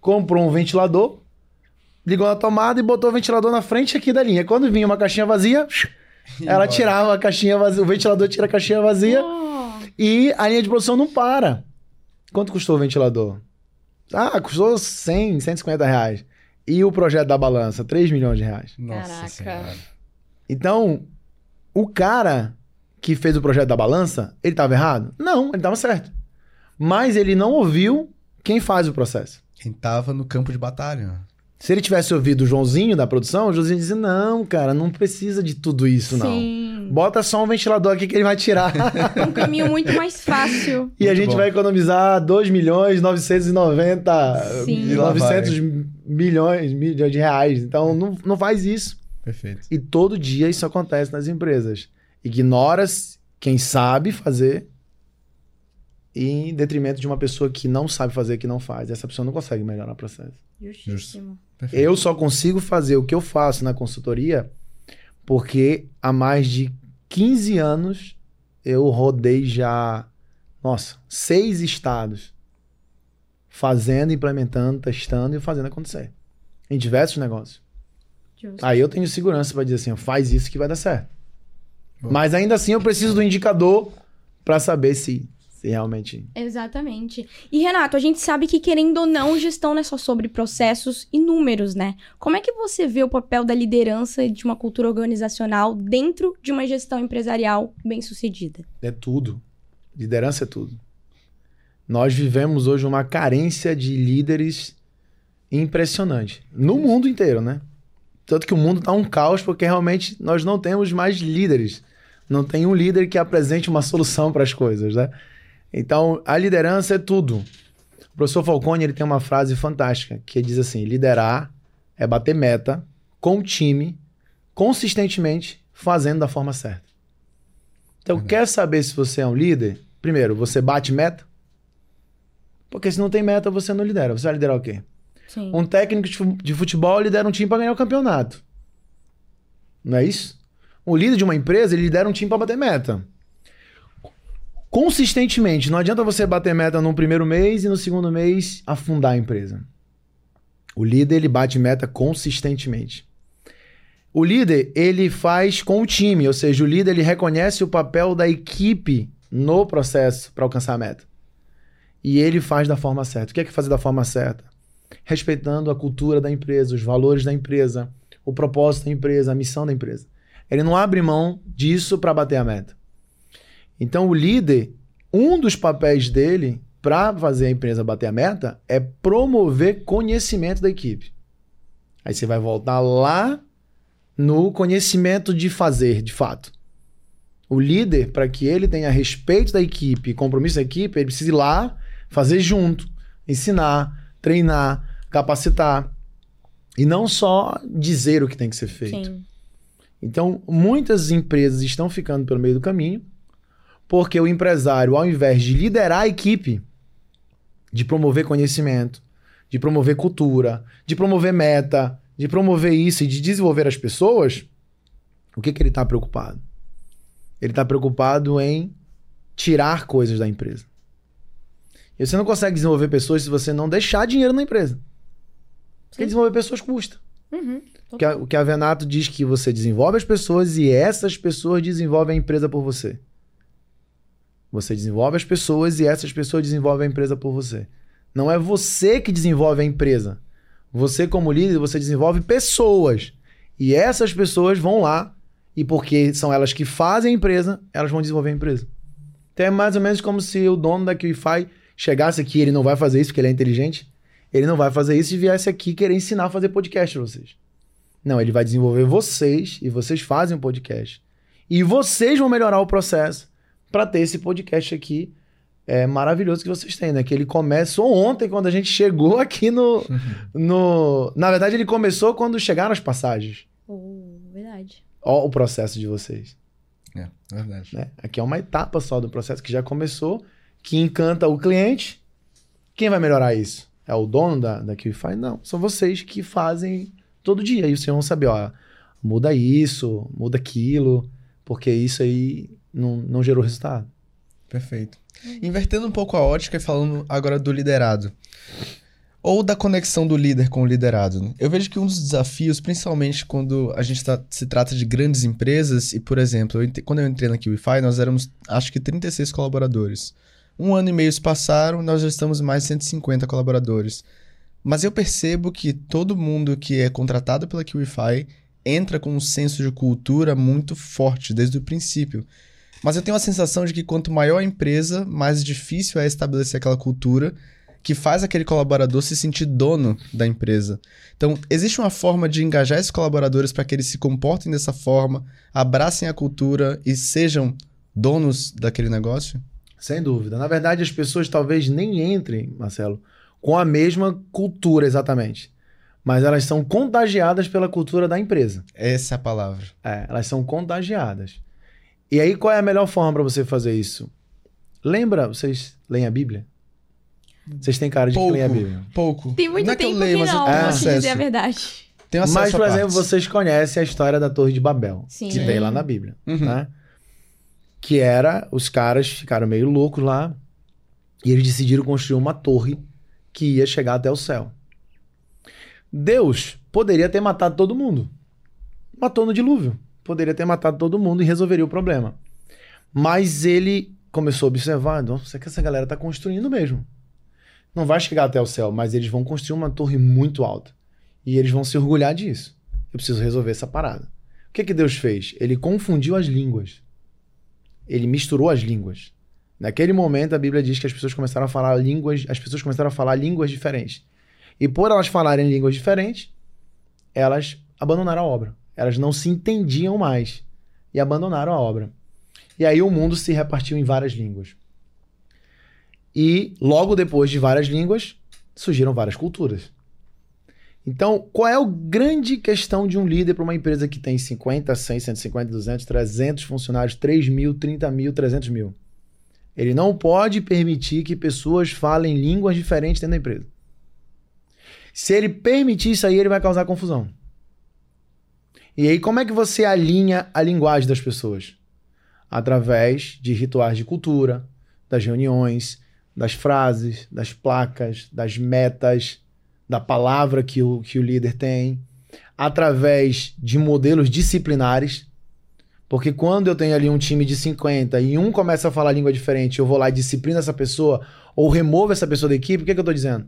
comprou um ventilador, ligou na tomada e botou o ventilador na frente aqui da linha. Quando vinha uma caixinha vazia, ela tirava a caixinha vazia, o ventilador tira a caixinha vazia Oh, e a linha de produção não para. Quanto custou o ventilador? Ah, custou 100, 150 reais. E o projeto da balança? 3 milhões de reais. Nossa Caraca. senhora. Então, o cara que fez o projeto da balança, ele estava errado? Não, ele estava certo. Mas ele não ouviu quem faz o processo. Quem tava no campo de batalha. Se ele tivesse ouvido o Joãozinho da produção, o Joãozinho dizia: Não, cara, não precisa de tudo isso, não. sim. Bota só um ventilador aqui que ele vai tirar. Um caminho muito mais fácil. e a Muito gente bom. vai economizar 2 milhões 990 Sim. E lá 900 milhões, milhões de reais. Então, não, não faz isso. Perfeito. E todo dia isso acontece nas empresas. Ignora quem sabe fazer em detrimento de uma pessoa que não sabe fazer, que não faz. Essa pessoa não consegue melhorar o processo. Justíssimo. Perfeito. Eu só consigo fazer o que eu faço na consultoria porque há mais de 15 anos eu rodei já, nossa, seis estados fazendo, implementando, testando e fazendo acontecer. Em diversos negócios. Justo. Aí eu tenho segurança para dizer assim, ó, faz isso que vai dar certo. Boa. Mas ainda assim eu preciso do indicador para saber se, se realmente. Exatamente. E Renato, a gente sabe que querendo ou não, gestão não é só sobre processos e números, né? Como é que você vê o papel da liderança de uma cultura organizacional dentro de uma gestão empresarial bem-sucedida? É tudo. Liderança é tudo. Nós vivemos hoje uma carência de líderes impressionante. No mundo inteiro, né? Tanto que o mundo tá um caos porque realmente nós não temos mais líderes. Não tem um líder que apresente uma solução para as coisas, né? Então, a liderança é tudo. O professor Falcone ele tem uma frase fantástica que diz assim: liderar é bater meta com o time, consistentemente, fazendo da forma certa. Então, Verdade. quer saber se você é um líder? Primeiro, você bate meta? Porque se não tem meta, você não lidera. Você vai liderar o quê? Sim. Um técnico de fu- de futebol lidera um time para ganhar o campeonato. Não é isso? O líder de uma empresa, ele lidera um time para bater meta. Consistentemente, não adianta você bater meta no primeiro mês e no segundo mês afundar a empresa. O líder, ele bate meta consistentemente. O líder, ele faz com o time, ou seja, o líder, ele reconhece o papel da equipe no processo para alcançar a meta. E ele faz da forma certa. O que é que fazer da forma certa? respeitando a cultura da empresa, os valores da empresa, o propósito da empresa, a missão da empresa. Ele não abre mão disso para bater a meta. Então, o líder, um dos papéis dele para fazer a empresa bater a meta é promover conhecimento da equipe. Aí você vai voltar lá no conhecimento de fazer, de fato. O líder, para que ele tenha respeito da equipe e compromisso da equipe, ele precisa ir lá, fazer junto, ensinar, treinar, capacitar. E não só dizer o que tem que ser feito. Sim. Então, muitas empresas estão ficando pelo meio do caminho, porque o empresário, ao invés de liderar a equipe, de promover conhecimento, de promover cultura, de promover meta, de promover isso e de desenvolver as pessoas, o que, que ele está preocupado? Ele está preocupado em tirar coisas da empresa. E você não consegue desenvolver pessoas se você não deixar dinheiro na empresa. Porque Sim. desenvolver pessoas custa. Uhum. O que a, o que a Venato diz que você desenvolve as pessoas e essas pessoas desenvolvem a empresa por você. Você desenvolve as pessoas e essas pessoas desenvolvem a empresa por você. Não é você que desenvolve a empresa. Você, como líder, você desenvolve pessoas. E essas pessoas vão lá, e porque são elas que fazem a empresa, elas vão desenvolver a empresa. Então é mais ou menos como se o dono da QIFI chegasse aqui, ele não vai fazer isso porque ele é inteligente. Ele não vai fazer isso e viesse aqui querer ensinar a fazer podcast pra vocês. Não, ele vai desenvolver vocês e vocês fazem o podcast. E vocês vão melhorar o processo para ter esse podcast aqui é, maravilhoso que vocês têm, né? Que ele começou ontem, quando a gente chegou aqui no, no. Na verdade, ele começou quando chegaram as passagens. Oh, verdade. Ó, o processo de vocês. É, verdade. Né? Aqui é uma etapa só do processo que já começou, que encanta o cliente. Quem vai melhorar isso? É o dono da, da QIFI? Não, são vocês que fazem todo dia. E vocês vão saber, ó, muda isso, muda aquilo, porque isso aí não, não gerou resultado. Perfeito. Invertendo um pouco a ótica e falando agora do liderado. Ou da conexão do líder com o liderado. né? Eu vejo que um dos desafios, principalmente quando a gente tá- se trata de grandes empresas, e por exemplo, eu quando eu entrei na QIFI, nós éramos acho que 36 colaboradores. Um ano e meio se passaram, nós já estamos mais de 150 colaboradores. Mas eu percebo que todo mundo que é contratado pela QIFI entra com um senso de cultura muito forte desde o princípio. Mas eu tenho a sensação de que quanto maior a empresa, mais difícil é estabelecer aquela cultura que faz aquele colaborador se sentir dono da empresa. Então, existe uma forma de engajar esses colaboradores para que eles se comportem dessa forma, abracem a cultura e sejam donos daquele negócio? Sem dúvida. Na verdade, as pessoas talvez nem entrem, Marcelo, com a mesma cultura exatamente. mas elas são contagiadas pela cultura da empresa. Essa é a palavra. É, elas são contagiadas. E aí, qual é a melhor forma para você fazer isso? Lembra, vocês leem a Bíblia? Vocês têm cara de Pouco. que leem a Bíblia. Pouco. Tem muito não é que tempo eu leio, que mas eu não, tenho É. dizer a verdade. Tenho acesso Mas, por exemplo, vocês conhecem a história da Torre de Babel, Sim. que tem lá na Bíblia, Uhum. né? Que era, os caras ficaram meio loucos lá e eles decidiram construir uma torre que ia chegar até o céu. Deus poderia ter matado todo mundo. Matou no dilúvio. Poderia ter matado todo mundo e resolveria o problema. Mas ele começou a observar, nossa, que essa galera tá construindo mesmo. Não vai chegar até o céu, mas eles vão construir uma torre muito alta. E eles vão se orgulhar disso. Eu preciso resolver essa parada. O que que Deus fez? Ele confundiu as línguas. Ele misturou as línguas. Naquele momento a Bíblia diz que as pessoas começaram a falar línguas, as pessoas começaram a falar línguas diferentes. E por elas falarem línguas diferentes, elas abandonaram a obra. Elas não se entendiam mais e abandonaram a obra. E aí o mundo se repartiu em várias línguas. E logo depois de várias línguas, surgiram várias culturas. Então, qual é a grande questão de um líder para uma empresa que tem 50, 100, 150, 200, 300 funcionários, 3 mil, 30 mil, 300 mil? Ele não pode permitir que pessoas falem línguas diferentes dentro da empresa. Se ele permitir isso aí, ele vai causar confusão. E aí, como é que você alinha a linguagem das pessoas? Através de rituais de cultura, das reuniões, das frases, das placas, das metas, da palavra que o, que o líder tem, através de modelos disciplinares. Porque quando eu tenho ali um time de 50 e um começa a falar língua diferente, eu vou lá e disciplino essa pessoa, ou removo essa pessoa da equipe, o que, que eu estou dizendo?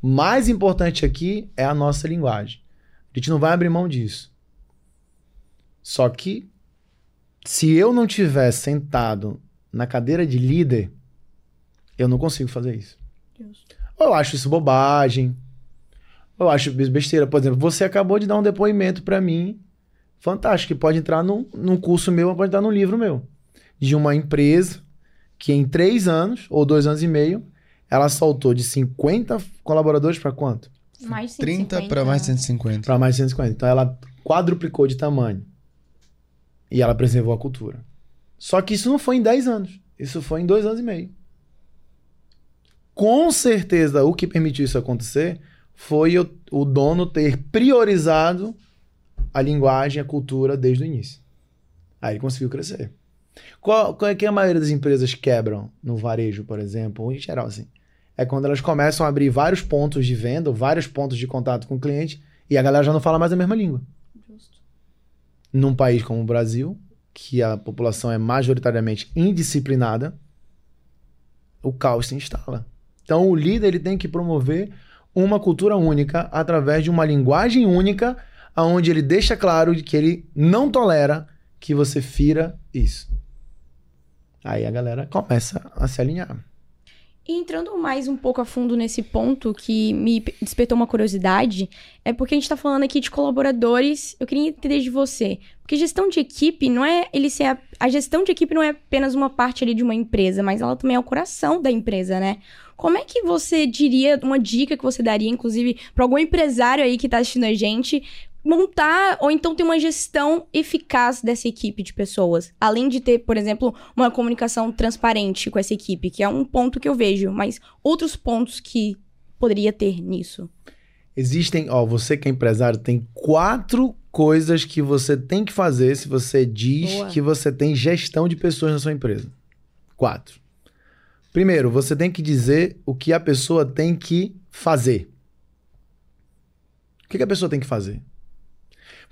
Mais importante aqui é a nossa linguagem. A gente não vai abrir mão disso. Só que, se eu não tiver sentado na cadeira de líder, eu não consigo fazer isso. Ou eu acho isso bobagem, ou eu acho besteira. Por exemplo, você acabou de dar um depoimento para mim, fantástico, que pode entrar num, num curso meu, pode entrar num livro meu, de uma empresa que em três anos, ou dois anos e meio, ela saltou de 50 colaboradores para quanto? Mais de 30 150. para mais de 150. Para mais de 150. Então ela quadruplicou de tamanho. E ela preservou a cultura. Só que isso não foi em 10 anos. Isso foi em dois anos e meio. Com certeza, o que permitiu isso acontecer foi o, o dono ter priorizado a linguagem, a cultura desde o início. Aí ele conseguiu crescer. Qual, qual é que a maioria das empresas quebram no varejo, por exemplo, ou em geral assim? É quando elas começam a abrir vários pontos de venda, vários pontos de contato com o cliente, e a galera já não fala mais a mesma língua. Num país como o Brasil, que a população é majoritariamente indisciplinada, o caos se instala. Então o líder ele tem que promover uma cultura única através de uma linguagem única, aonde ele deixa claro que ele não tolera que você fira isso. Aí a galera começa a se alinhar. E entrando mais um pouco a fundo nesse ponto que me despertou uma curiosidade, é porque a gente tá falando aqui de colaboradores, eu queria entender de você. Porque gestão de equipe não é ele ser a, a gestão de equipe não é apenas uma parte ali de uma empresa, mas ela também é o coração da empresa, né? Como é que você diria, uma dica que você daria, inclusive, para algum empresário aí que tá assistindo a gente, montar ou então ter uma gestão eficaz dessa equipe de pessoas. Além de ter, por exemplo, uma comunicação transparente com essa equipe, que é um ponto que eu vejo, mas outros pontos que poderia ter nisso. Existem, ó, você que é empresário, tem quatro coisas que você tem que fazer se você diz Boa. que você tem gestão de pessoas na sua empresa. Quatro. Primeiro, você tem que dizer o que a pessoa tem que fazer. O que que a pessoa tem que fazer?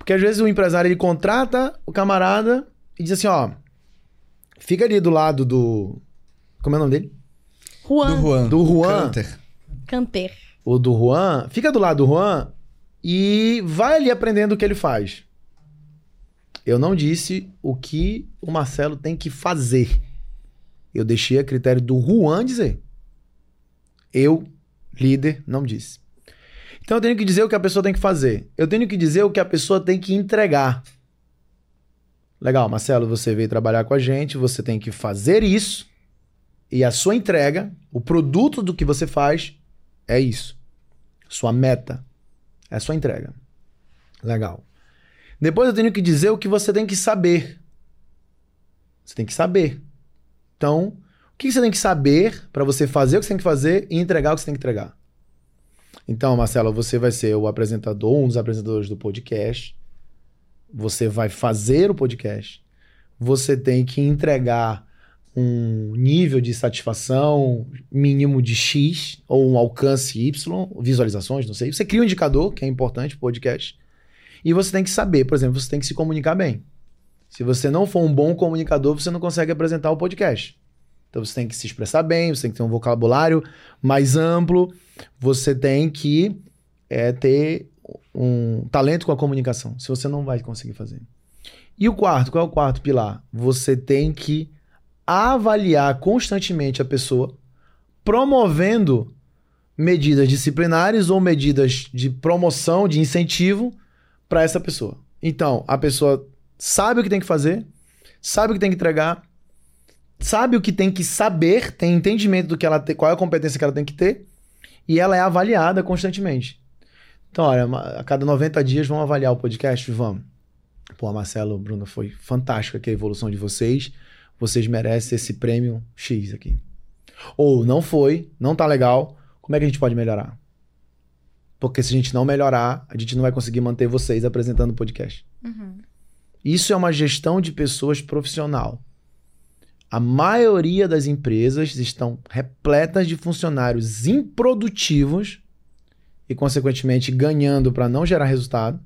Porque às vezes o empresário ele contrata o camarada e diz assim, ó, fica ali do lado do como é o nome dele? Juan Do Juan. Do Juan. Canter. Canter. o do Juan, fica do lado do Juan e vai ali aprendendo o que ele faz. Eu não disse o que o Marcelo tem que fazer. Eu deixei a critério do Juan dizer. Eu, líder, não disse. Então eu tenho que dizer o que a pessoa tem que fazer. Eu tenho que dizer o que a pessoa tem que entregar. Legal, Marcelo, você veio trabalhar com a gente, você tem que fazer isso. E a sua entrega, o produto do que você faz, é isso. Sua meta É a sua entrega. Legal. Depois eu tenho que dizer o que você tem que saber. Você tem que saber. Então, o que você tem que saber para você fazer o que você tem que fazer e entregar o que você tem que entregar? Então, Marcelo, você vai ser o apresentador, um dos apresentadores do podcast. Você vai fazer o podcast. Você tem que entregar um nível de satisfação mínimo de X ou um alcance Y, visualizações, não sei. Você cria um indicador, que é importante, podcast. E você tem que saber, por exemplo, você tem que se comunicar bem. Se você não for um bom comunicador, você não consegue apresentar o podcast. Então você tem que se expressar bem, você tem que ter um vocabulário mais amplo, você tem que é, ter um talento com a comunicação. Se você não vai conseguir fazer. E o quarto, qual é o quarto pilar? Você tem que avaliar constantemente a pessoa, promovendo medidas disciplinares ou medidas de promoção, de incentivo para essa pessoa. Então, a pessoa sabe o que tem que fazer, sabe o que tem que entregar, sabe o que tem que saber, tem entendimento do que ela tem, qual é a competência que ela tem que ter, e ela é avaliada constantemente. Então, olha, a cada 90 dias vamos avaliar o podcast? Vamos. Pô, Marcelo, Bruno, foi fantástico aqui a evolução de vocês. Vocês merecem esse prêmio X aqui. Ou não foi, não tá legal, como é que a gente pode melhorar? Porque se a gente não melhorar, a gente não vai conseguir manter vocês apresentando o podcast. Uhum. Isso é uma gestão de pessoas profissional. A maioria das empresas estão repletas de funcionários improdutivos e, consequentemente, ganhando para não gerar resultado,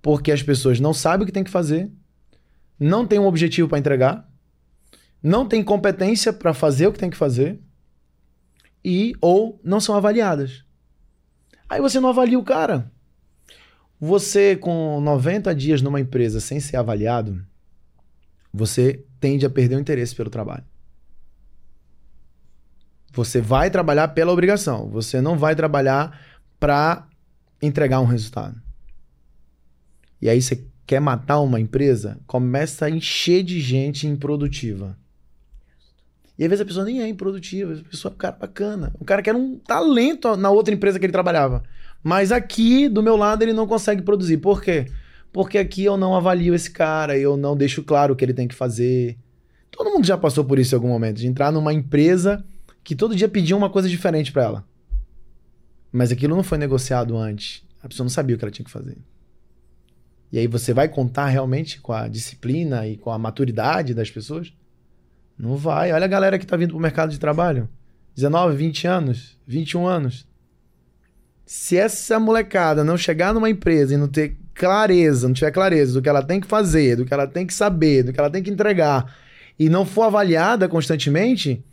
porque as pessoas não sabem o que tem que fazer, não têm um objetivo para entregar, não têm competência para fazer o que tem que fazer e ou não são avaliadas. Aí você não avalia o cara. Você, com 90 dias numa empresa sem ser avaliado, você tende a perder o interesse pelo trabalho. Você vai trabalhar pela obrigação. Você não vai trabalhar para entregar um resultado. E aí você quer matar uma empresa, começa a encher de gente improdutiva. E às vezes a pessoa nem é improdutiva, a pessoa é um cara bacana. O cara quer um talento na outra empresa que ele trabalhava. Mas aqui, do meu lado, ele não consegue produzir. Por quê? Porque aqui eu não avalio esse cara, eu não deixo claro o que ele tem que fazer. Todo mundo já passou por isso em algum momento, de entrar numa empresa que todo dia pedia uma coisa diferente para ela. Mas aquilo não foi negociado antes. A pessoa não sabia o que ela tinha que fazer. E aí você vai contar realmente com a disciplina e com a maturidade das pessoas? Não vai. Olha a galera que está vindo para o mercado de trabalho. 19, 20 anos, 21 anos. Se essa molecada não chegar numa empresa e não ter clareza, não tiver clareza do que ela tem que fazer, do que ela tem que saber, do que ela tem que entregar, e não for avaliada constantemente,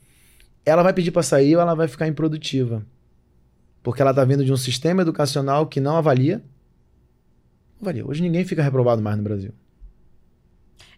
ela vai pedir para sair ou ela vai ficar improdutiva. Porque ela está vindo de um sistema educacional que não avalia. Não avalia. Hoje ninguém fica reprovado mais no Brasil.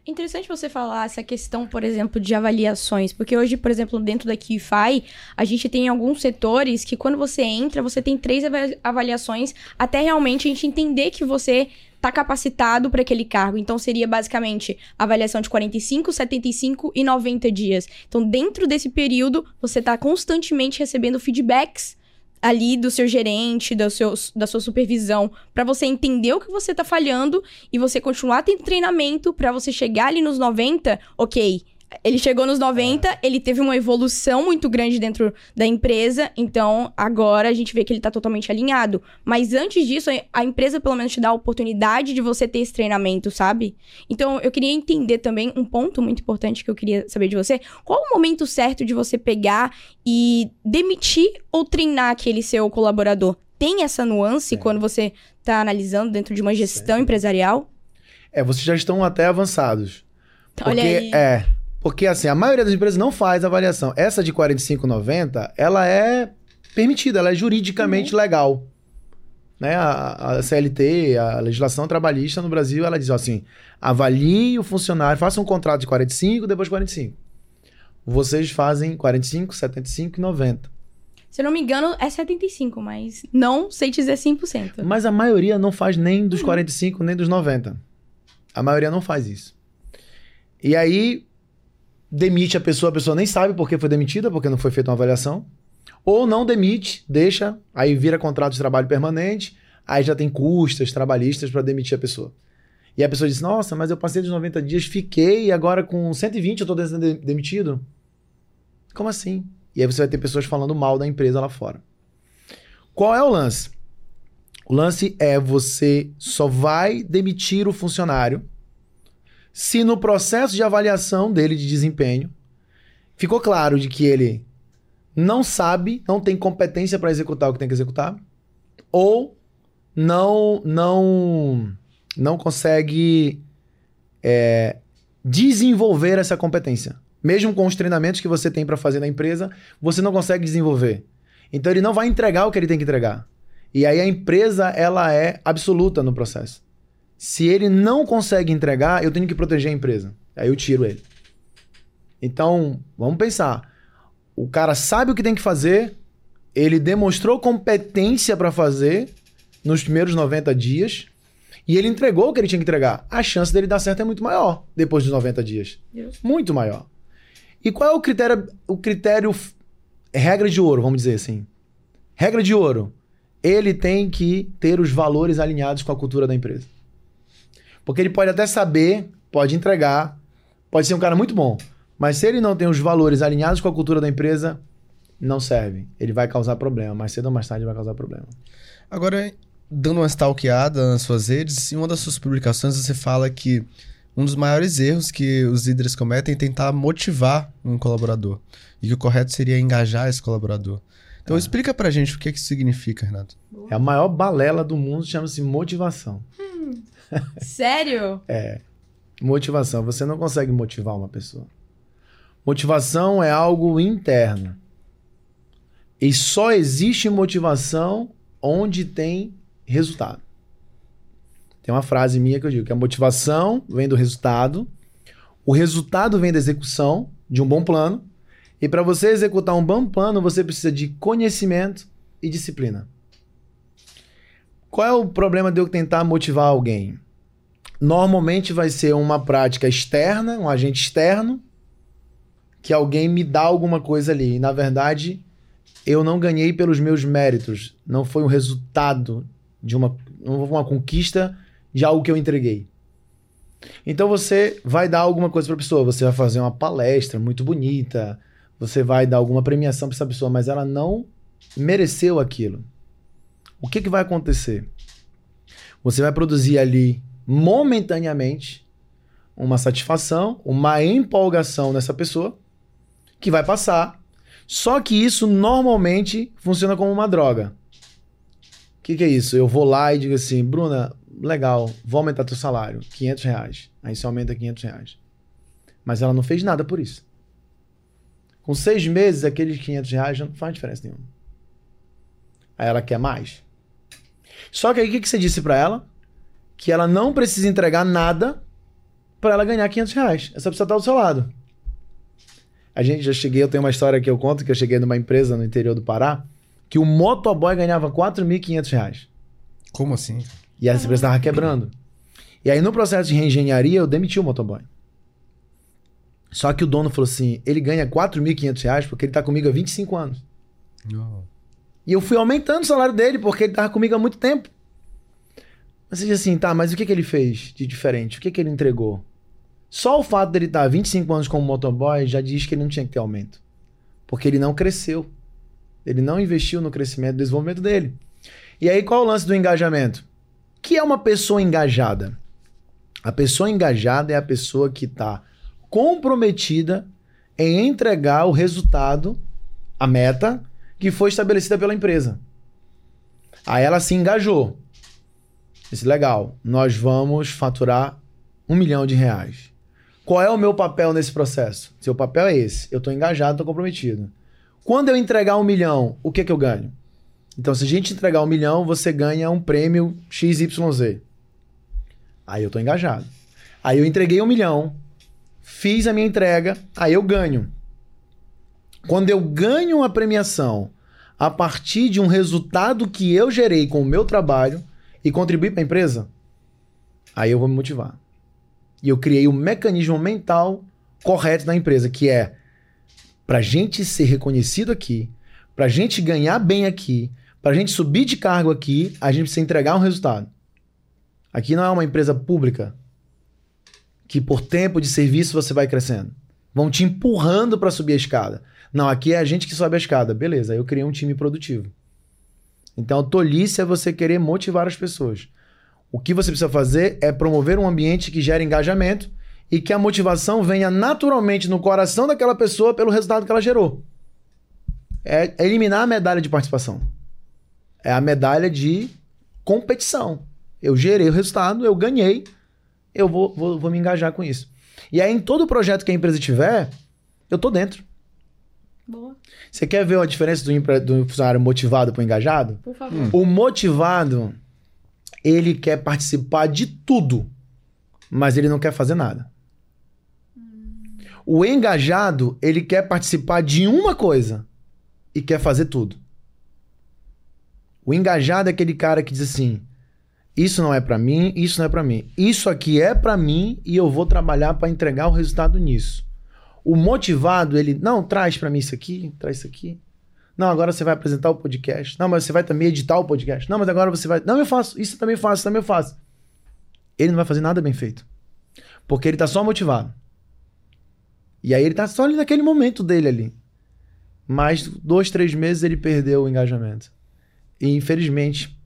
Interessante você falar essa questão, por exemplo, de avaliações, porque hoje, por exemplo, dentro da QFI, a gente tem alguns setores que quando você entra, você tem três avaliações até realmente a gente entender que você está capacitado para aquele cargo. Então seria basicamente avaliação de 45, 75 e 90 dias. Então, dentro desse período, você está constantemente recebendo feedbacks ali do seu gerente, do seu, da sua supervisão, para você entender o que você tá falhando e você continuar tendo treinamento para você chegar ali nos 90, ok, ele chegou nos 90, é. ele teve uma evolução muito grande dentro da empresa, então agora a gente vê que ele tá totalmente alinhado. Mas antes disso, a empresa pelo menos te dá a oportunidade de você ter esse treinamento, sabe? Então eu queria entender também um ponto muito importante que eu queria saber de você. Qual o momento certo de você pegar e demitir ou treinar aquele seu colaborador? Tem essa nuance é. quando você tá analisando dentro de uma gestão certo. empresarial? É, vocês já estão até avançados. Porque, Olha aí. É, porque, assim, a maioria das empresas não faz avaliação. Essa de 45,90, ela é permitida, ela é juridicamente uhum. legal. Né? A, a, CLT, a legislação trabalhista no Brasil, ela diz assim: avalie o funcionário, faça um contrato de 45, depois 45. Vocês fazem 45, 75 e 90. Se eu não me engano, é 75, mas não sei dizer 100%. Mas a maioria não faz nem dos 45, uhum. nem dos 90. A maioria não faz isso. E aí, demite a pessoa, a pessoa nem sabe por que foi demitida, porque não foi feita uma avaliação. Ou não demite, deixa, aí vira contrato de trabalho permanente, Aí já tem custas trabalhistas para demitir a pessoa. E a pessoa diz: Nossa, mas eu passei dos 90 dias, fiquei, e agora com 120 eu tô sendo demitido? Como assim? E aí você vai ter pessoas falando mal da empresa lá fora. Qual é o lance? O lance é você só vai demitir o funcionário se no processo de avaliação dele de desempenho ficou claro de que ele não sabe, não tem competência para executar o que tem que executar, ou não não não consegue é, desenvolver essa competência. Mesmo com os treinamentos que você tem para fazer na empresa, você não consegue desenvolver. Então ele não vai entregar o que ele tem que entregar. E aí a empresa ela é absoluta no processo. Se ele não consegue entregar, eu tenho que proteger a empresa. Aí eu tiro ele. Então, vamos pensar. O cara sabe o que tem que fazer, ele demonstrou competência para fazer nos primeiros 90 dias e ele entregou o que ele tinha que entregar. A chance dele dar certo é muito maior depois dos 90 dias. Deus. Muito maior. E qual é o critério, o critério regra de ouro, vamos dizer assim? Regra de ouro ele tem que ter os valores alinhados com a cultura da empresa. Porque ele pode até saber, pode entregar, pode ser um cara muito bom, mas se ele não tem os valores alinhados com a cultura da empresa, não serve. Ele vai causar problema. Mais cedo ou mais tarde vai causar problema. Agora, dando uma stalkeada nas suas redes, em uma das suas publicações você fala que um dos maiores erros que os líderes cometem é tentar motivar um colaborador. E que o correto seria engajar esse colaborador. Então é. explica pra gente o que, que isso significa, Renato. É a maior balela do mundo, chama-se motivação. Hum, sério? é. Motivação. Você não consegue motivar uma pessoa. Motivação é algo interno. E só existe motivação onde tem resultado. Tem uma frase minha que eu digo que a motivação vem do resultado, o resultado vem da execução de um bom plano e para você executar um bom plano, você precisa de conhecimento e disciplina. Qual é o problema de eu tentar motivar alguém? Normalmente vai ser uma prática externa, um agente externo, que alguém me dá alguma coisa ali. E, na verdade, eu não ganhei pelos meus méritos. Não foi um resultado de uma, uma conquista de algo que eu entreguei. Então você vai dar alguma coisa para a pessoa. Você vai fazer uma palestra muito bonita você vai dar alguma premiação para essa pessoa, mas ela não mereceu aquilo. O que, que vai acontecer? Você vai produzir ali momentaneamente uma satisfação, uma empolgação nessa pessoa que vai passar. Só que isso normalmente funciona como uma droga. O que, que, é isso? Eu vou lá e digo assim, Bruna, legal, vou aumentar teu salário, 500 reais. Aí você aumenta 500 reais. Mas ela não fez nada por isso. Com seis meses, aqueles 500 reais não faz diferença nenhuma. Aí ela quer mais. Só que aí o que, que você disse para ela? Que ela não precisa entregar nada para ela ganhar 500 reais. Essa pessoa tá do seu lado. A gente já cheguei, eu tenho uma história que eu conto que eu cheguei numa empresa no interior do Pará que o motoboy ganhava 4.500 reais. Como assim? E essa empresa estava quebrando. E aí no processo de reengenharia eu demiti o motoboy. Só que o dono falou assim: ele ganha 4.500 reais porque ele tá comigo há 25 anos. E eu fui aumentando o salário dele porque ele tava comigo há muito tempo. Mas diz assim, tá, mas o que, que ele fez de diferente? O que, que ele entregou? Só o fato dele estar 25 anos como motoboy já diz que ele não tinha que ter aumento. Porque ele não cresceu. Ele não investiu no crescimento e desenvolvimento dele. E aí, qual é o lance do engajamento? que é uma pessoa engajada? A pessoa engajada é a pessoa que está comprometida em entregar o resultado, a meta, que foi estabelecida pela empresa. Aí ela se engajou. Disse, legal, nós vamos faturar um milhão de reais. Qual é o meu papel nesse processo? Seu papel é esse. Eu estou engajado, estou comprometido. Quando eu entregar um milhão, o que, que eu ganho? Então, se a gente entregar um milhão, você ganha um prêmio XYZ. Aí eu estou engajado. Aí eu entreguei um milhão fiz a minha entrega, aí eu ganho. Quando eu ganho uma premiação a partir de um resultado que eu gerei com o meu trabalho e contribuí para a empresa, aí eu vou me motivar. E eu criei o um mecanismo mental correto da empresa, que é para gente ser reconhecido aqui, para gente ganhar bem aqui, Pra gente subir de cargo aqui, a gente precisa entregar um resultado. Aqui não é uma empresa pública que por tempo de serviço você vai crescendo. Vão te empurrando para subir a escada. Não, aqui é a gente que sobe a escada. Beleza, aí eu criei um time produtivo. Então, tolice é você querer motivar as pessoas. O que você precisa fazer é promover um ambiente que gere engajamento e que a motivação venha naturalmente no coração daquela pessoa pelo resultado que ela gerou. É eliminar a medalha de participação. É a medalha de competição. Eu gerei o resultado, eu ganhei, eu vou, vou, vou me engajar com isso. E aí, em todo projeto que a empresa tiver, eu tô dentro. Boa. Você quer ver a diferença do, do funcionário motivado para engajado? Por favor. O motivado, ele quer participar de tudo, mas ele não quer fazer nada. O engajado, ele quer participar de uma coisa e quer fazer tudo. O engajado é aquele cara que diz assim: isso não é pra mim, isso não é pra mim. Isso aqui é pra mim e eu vou trabalhar pra entregar o resultado nisso. O motivado, ele, não, traz pra mim isso aqui, traz isso aqui. Não, agora você vai apresentar o podcast. Não, mas você vai também editar o podcast. Não, mas agora você vai. Não, eu faço. Isso eu também faço, também eu faço. Ele não vai fazer nada bem feito. Porque ele tá só motivado. E aí ele tá só ali naquele momento dele ali. Mas dois, três meses ele perdeu o engajamento. E infelizmente,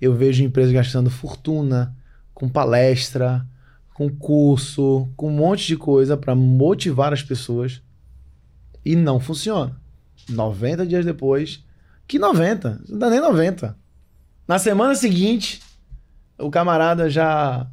eu vejo empresas gastando fortuna com palestra, com curso, com um monte de coisa para motivar as pessoas. E não funciona. 90 dias depois. Que 90? Não dá nem 90. Na semana seguinte, o camarada já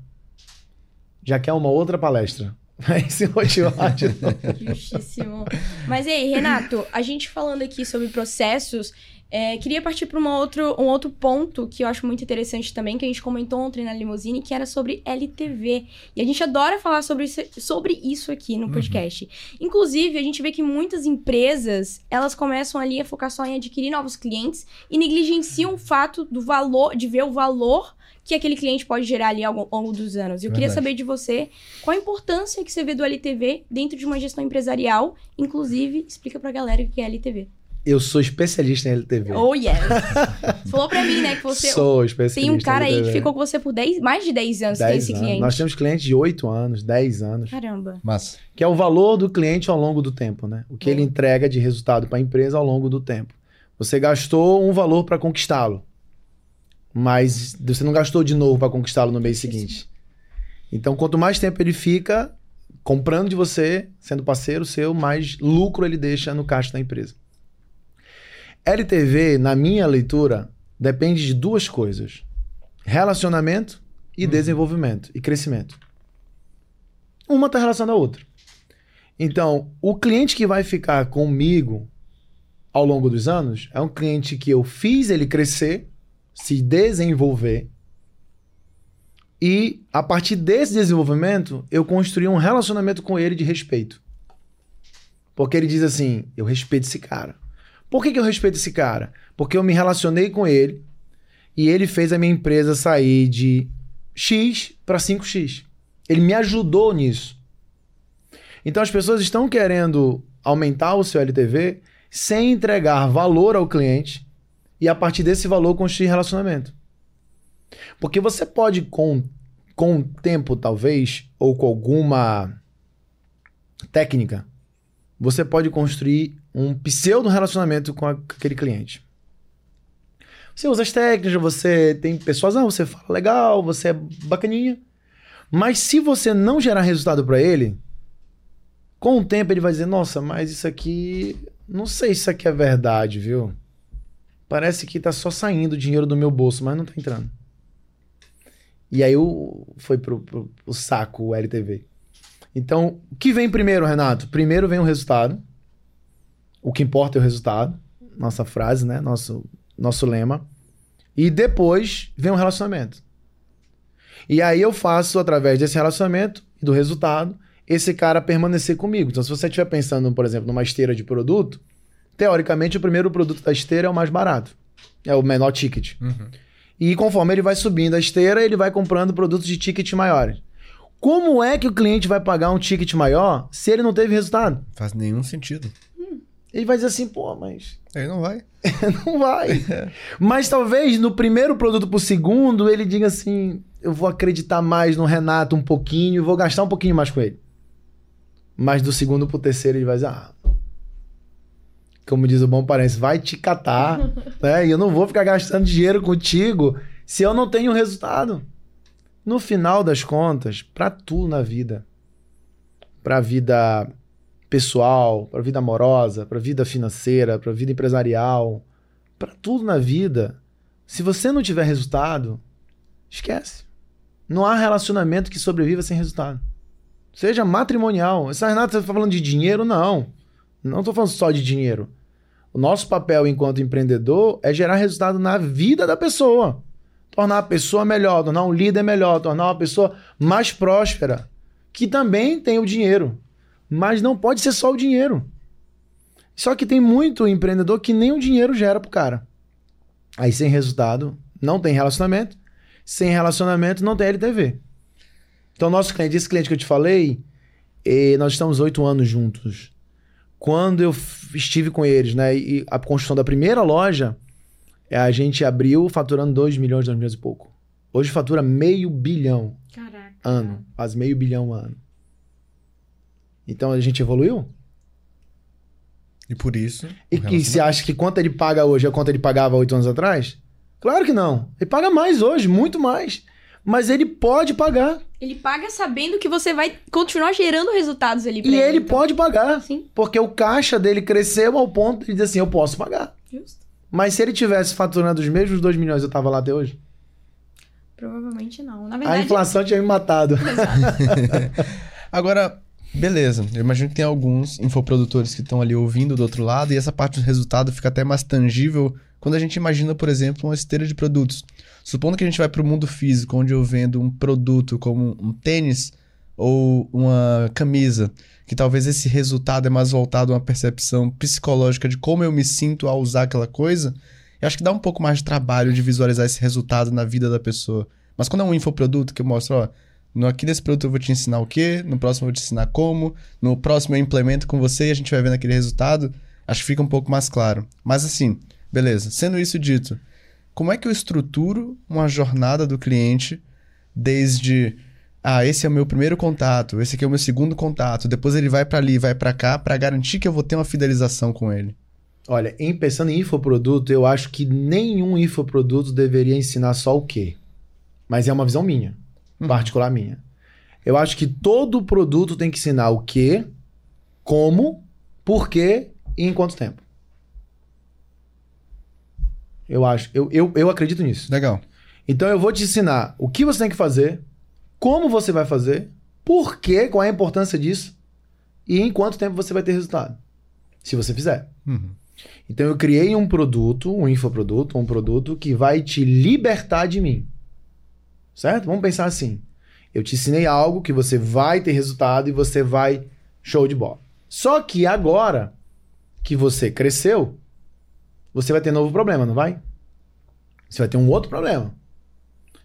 já quer uma outra palestra. Vai se motivar de novo. Justíssimo. Mas aí, Renato, a gente falando aqui sobre processos, é, queria partir para um outro, um outro ponto que eu acho muito interessante também, que a gente comentou ontem na Limousine, que era sobre LTV. E a gente adora falar sobre isso, sobre isso aqui no podcast. Inclusive, a gente vê que muitas empresas, elas começam ali a focar só em adquirir novos clientes e negligenciam o fato do valor, de ver o valor que aquele cliente pode gerar ali ao longo dos anos. Eu queria saber de você qual a importância que você vê do LTV dentro de uma gestão empresarial. Inclusive, explica pra galera o que é LTV. Eu sou especialista em LTV. Oh, yes! Falou pra mim, né, que você Sou especialista. tem um cara em aí que ficou com você por 10, mais de 10 anos, que é 10 esse anos. cliente. Nós temos clientes de 8 anos, 10 anos, Caramba. Massa. que é o valor do cliente ao longo do tempo, né? O que ele Boa. entrega de resultado para a empresa ao longo do tempo. Você gastou um valor para conquistá-lo, mas você não gastou de novo para conquistá-lo no mês Sim, seguinte. Então, quanto mais tempo ele fica comprando de você, sendo parceiro seu, mais lucro ele deixa no caixa da empresa. LTV, na minha leitura, depende de duas coisas: relacionamento e desenvolvimento e crescimento. Uma está relacionada à outra. Então, o cliente que vai ficar comigo ao longo dos anos é um cliente que eu fiz ele crescer, se desenvolver. E a partir desse desenvolvimento, eu construí um relacionamento com ele de respeito. Porque ele diz assim: eu respeito esse cara. Por que, que eu respeito esse cara? Porque eu me relacionei com ele e ele fez a minha empresa sair de X para 5X. Ele me ajudou nisso. Então as pessoas estão querendo aumentar o seu LTV sem entregar valor ao cliente e a partir desse valor construir relacionamento. Porque você pode, com, com o tempo, talvez, ou com alguma técnica, você pode construir um pseudo relacionamento com, aquele cliente. Você usa as técnicas, você tem pessoas, ah, você fala legal, você é bacaninha. Mas se você não gerar resultado para ele, com o tempo ele vai dizer: Nossa, mas isso aqui. Não sei se isso aqui é verdade, viu? Parece que tá só saindo dinheiro do meu bolso, mas não tá entrando. E aí o, foi pro, pro, pro saco o LTV. Então, o que vem primeiro, Renato? Primeiro vem o resultado. O que importa é o resultado. Nossa frase, né? Nosso, nosso lema. E depois vem o relacionamento. E aí eu faço, através desse relacionamento e do resultado, esse cara permanecer comigo. Então, se você estiver pensando, por exemplo, numa esteira de produto, teoricamente o primeiro produto da esteira é o mais barato. É o menor ticket. E conforme ele vai subindo a esteira, ele vai comprando produtos de ticket maiores. Como é que o cliente vai pagar um ticket maior se ele não teve resultado? Faz nenhum sentido. Ele vai dizer assim, pô, mas Ele não vai. não vai. Mas talvez no primeiro produto pro segundo, ele diga assim: eu vou acreditar mais no Renato um pouquinho vou gastar um pouquinho mais com ele. Mas do segundo pro terceiro, ele vai dizer: ah, como diz o bom parente, vai te catar, né? E eu não vou ficar gastando dinheiro contigo se eu não tenho resultado. No final das contas, para tudo na vida, para a vida pessoal, para a vida amorosa, para a vida financeira, para a vida empresarial, para tudo na vida, se você não tiver resultado, esquece. Não há relacionamento que sobreviva sem resultado. Seja matrimonial. Essa Renata, está falando de dinheiro? Não. Não estou falando só de dinheiro. O nosso papel enquanto empreendedor é gerar resultado na vida da pessoa. Tornar a pessoa melhor, tornar um líder melhor, tornar uma pessoa mais próspera, que também tem o dinheiro. Mas não pode ser só o dinheiro. Só que tem muito empreendedor que nem o dinheiro gera pro cara. Aí sem resultado, não tem relacionamento. Sem relacionamento, não tem LTV. Então, nosso cliente, esse cliente que eu te falei, nós estamos oito anos juntos. Quando eu estive com eles, né, e a construção da primeira loja, eh, a gente abriu faturando 2 milhões, 2 milhões e pouco. Hoje fatura meio bilhão Caraca. ano, quase meio bilhão ano. Então a gente evoluiu? E por isso. E que você acha que quanto ele paga hoje é quanto ele pagava oito anos atrás? Claro que não. Ele paga mais hoje, muito mais. Mas ele pode pagar. Ele paga sabendo que você vai continuar gerando resultados ali E ele. ele então. pode pagar. Sim, Porque o caixa dele cresceu ao ponto de dizer assim: eu posso pagar. justo. Mas se ele tivesse faturando os mesmos 2 milhões, eu tava lá até hoje. Provavelmente não. Na A verdade, inflação tinha me matado. Agora, beleza. Eu imagino que tem alguns infoprodutores que estão ali ouvindo do outro lado, e essa parte do resultado fica até mais tangível quando a gente imagina, por exemplo, uma esteira de produtos. Supondo que a gente vai para o mundo físico, onde eu vendo um produto como um tênis ou uma camisa, que talvez esse resultado é mais voltado a uma percepção psicológica de como eu me sinto ao usar aquela coisa, eu acho que dá um pouco mais de trabalho de visualizar esse resultado na vida da pessoa. Mas quando é um infoproduto que mostra, ó, no aqui desse produto eu vou te ensinar o quê, no próximo eu vou te ensinar como, no próximo eu implemento com você e a gente vai vendo aquele resultado, acho que fica um pouco mais claro. Mas assim, beleza. Sendo isso dito, como é que eu estruturo uma jornada do cliente desde ah, esse é o meu primeiro contato, esse aqui é o meu segundo contato, depois ele vai pra ali, vai pra cá, pra garantir que eu vou ter uma fidelização com ele. Olha, em pensando em infoproduto, eu acho que nenhum infoproduto deveria ensinar só o quê. Mas é uma visão minha, Uhum. particular minha. Eu acho que todo produto tem que ensinar o quê, como, por quê e em quanto tempo. Eu acho, eu, eu, eu acredito nisso. Legal. Então eu vou te ensinar o que você tem que fazer, como você vai fazer, por quê, qual é a importância disso e em quanto tempo você vai ter resultado. Se você fizer. Uhum. Então eu criei um produto, um infoproduto, um produto que vai te libertar de mim. Certo? Vamos pensar assim. Eu te ensinei algo que você vai ter resultado e você vai show de bola. Só que agora que você cresceu, você vai ter novo problema, não vai? Você vai ter um outro problema.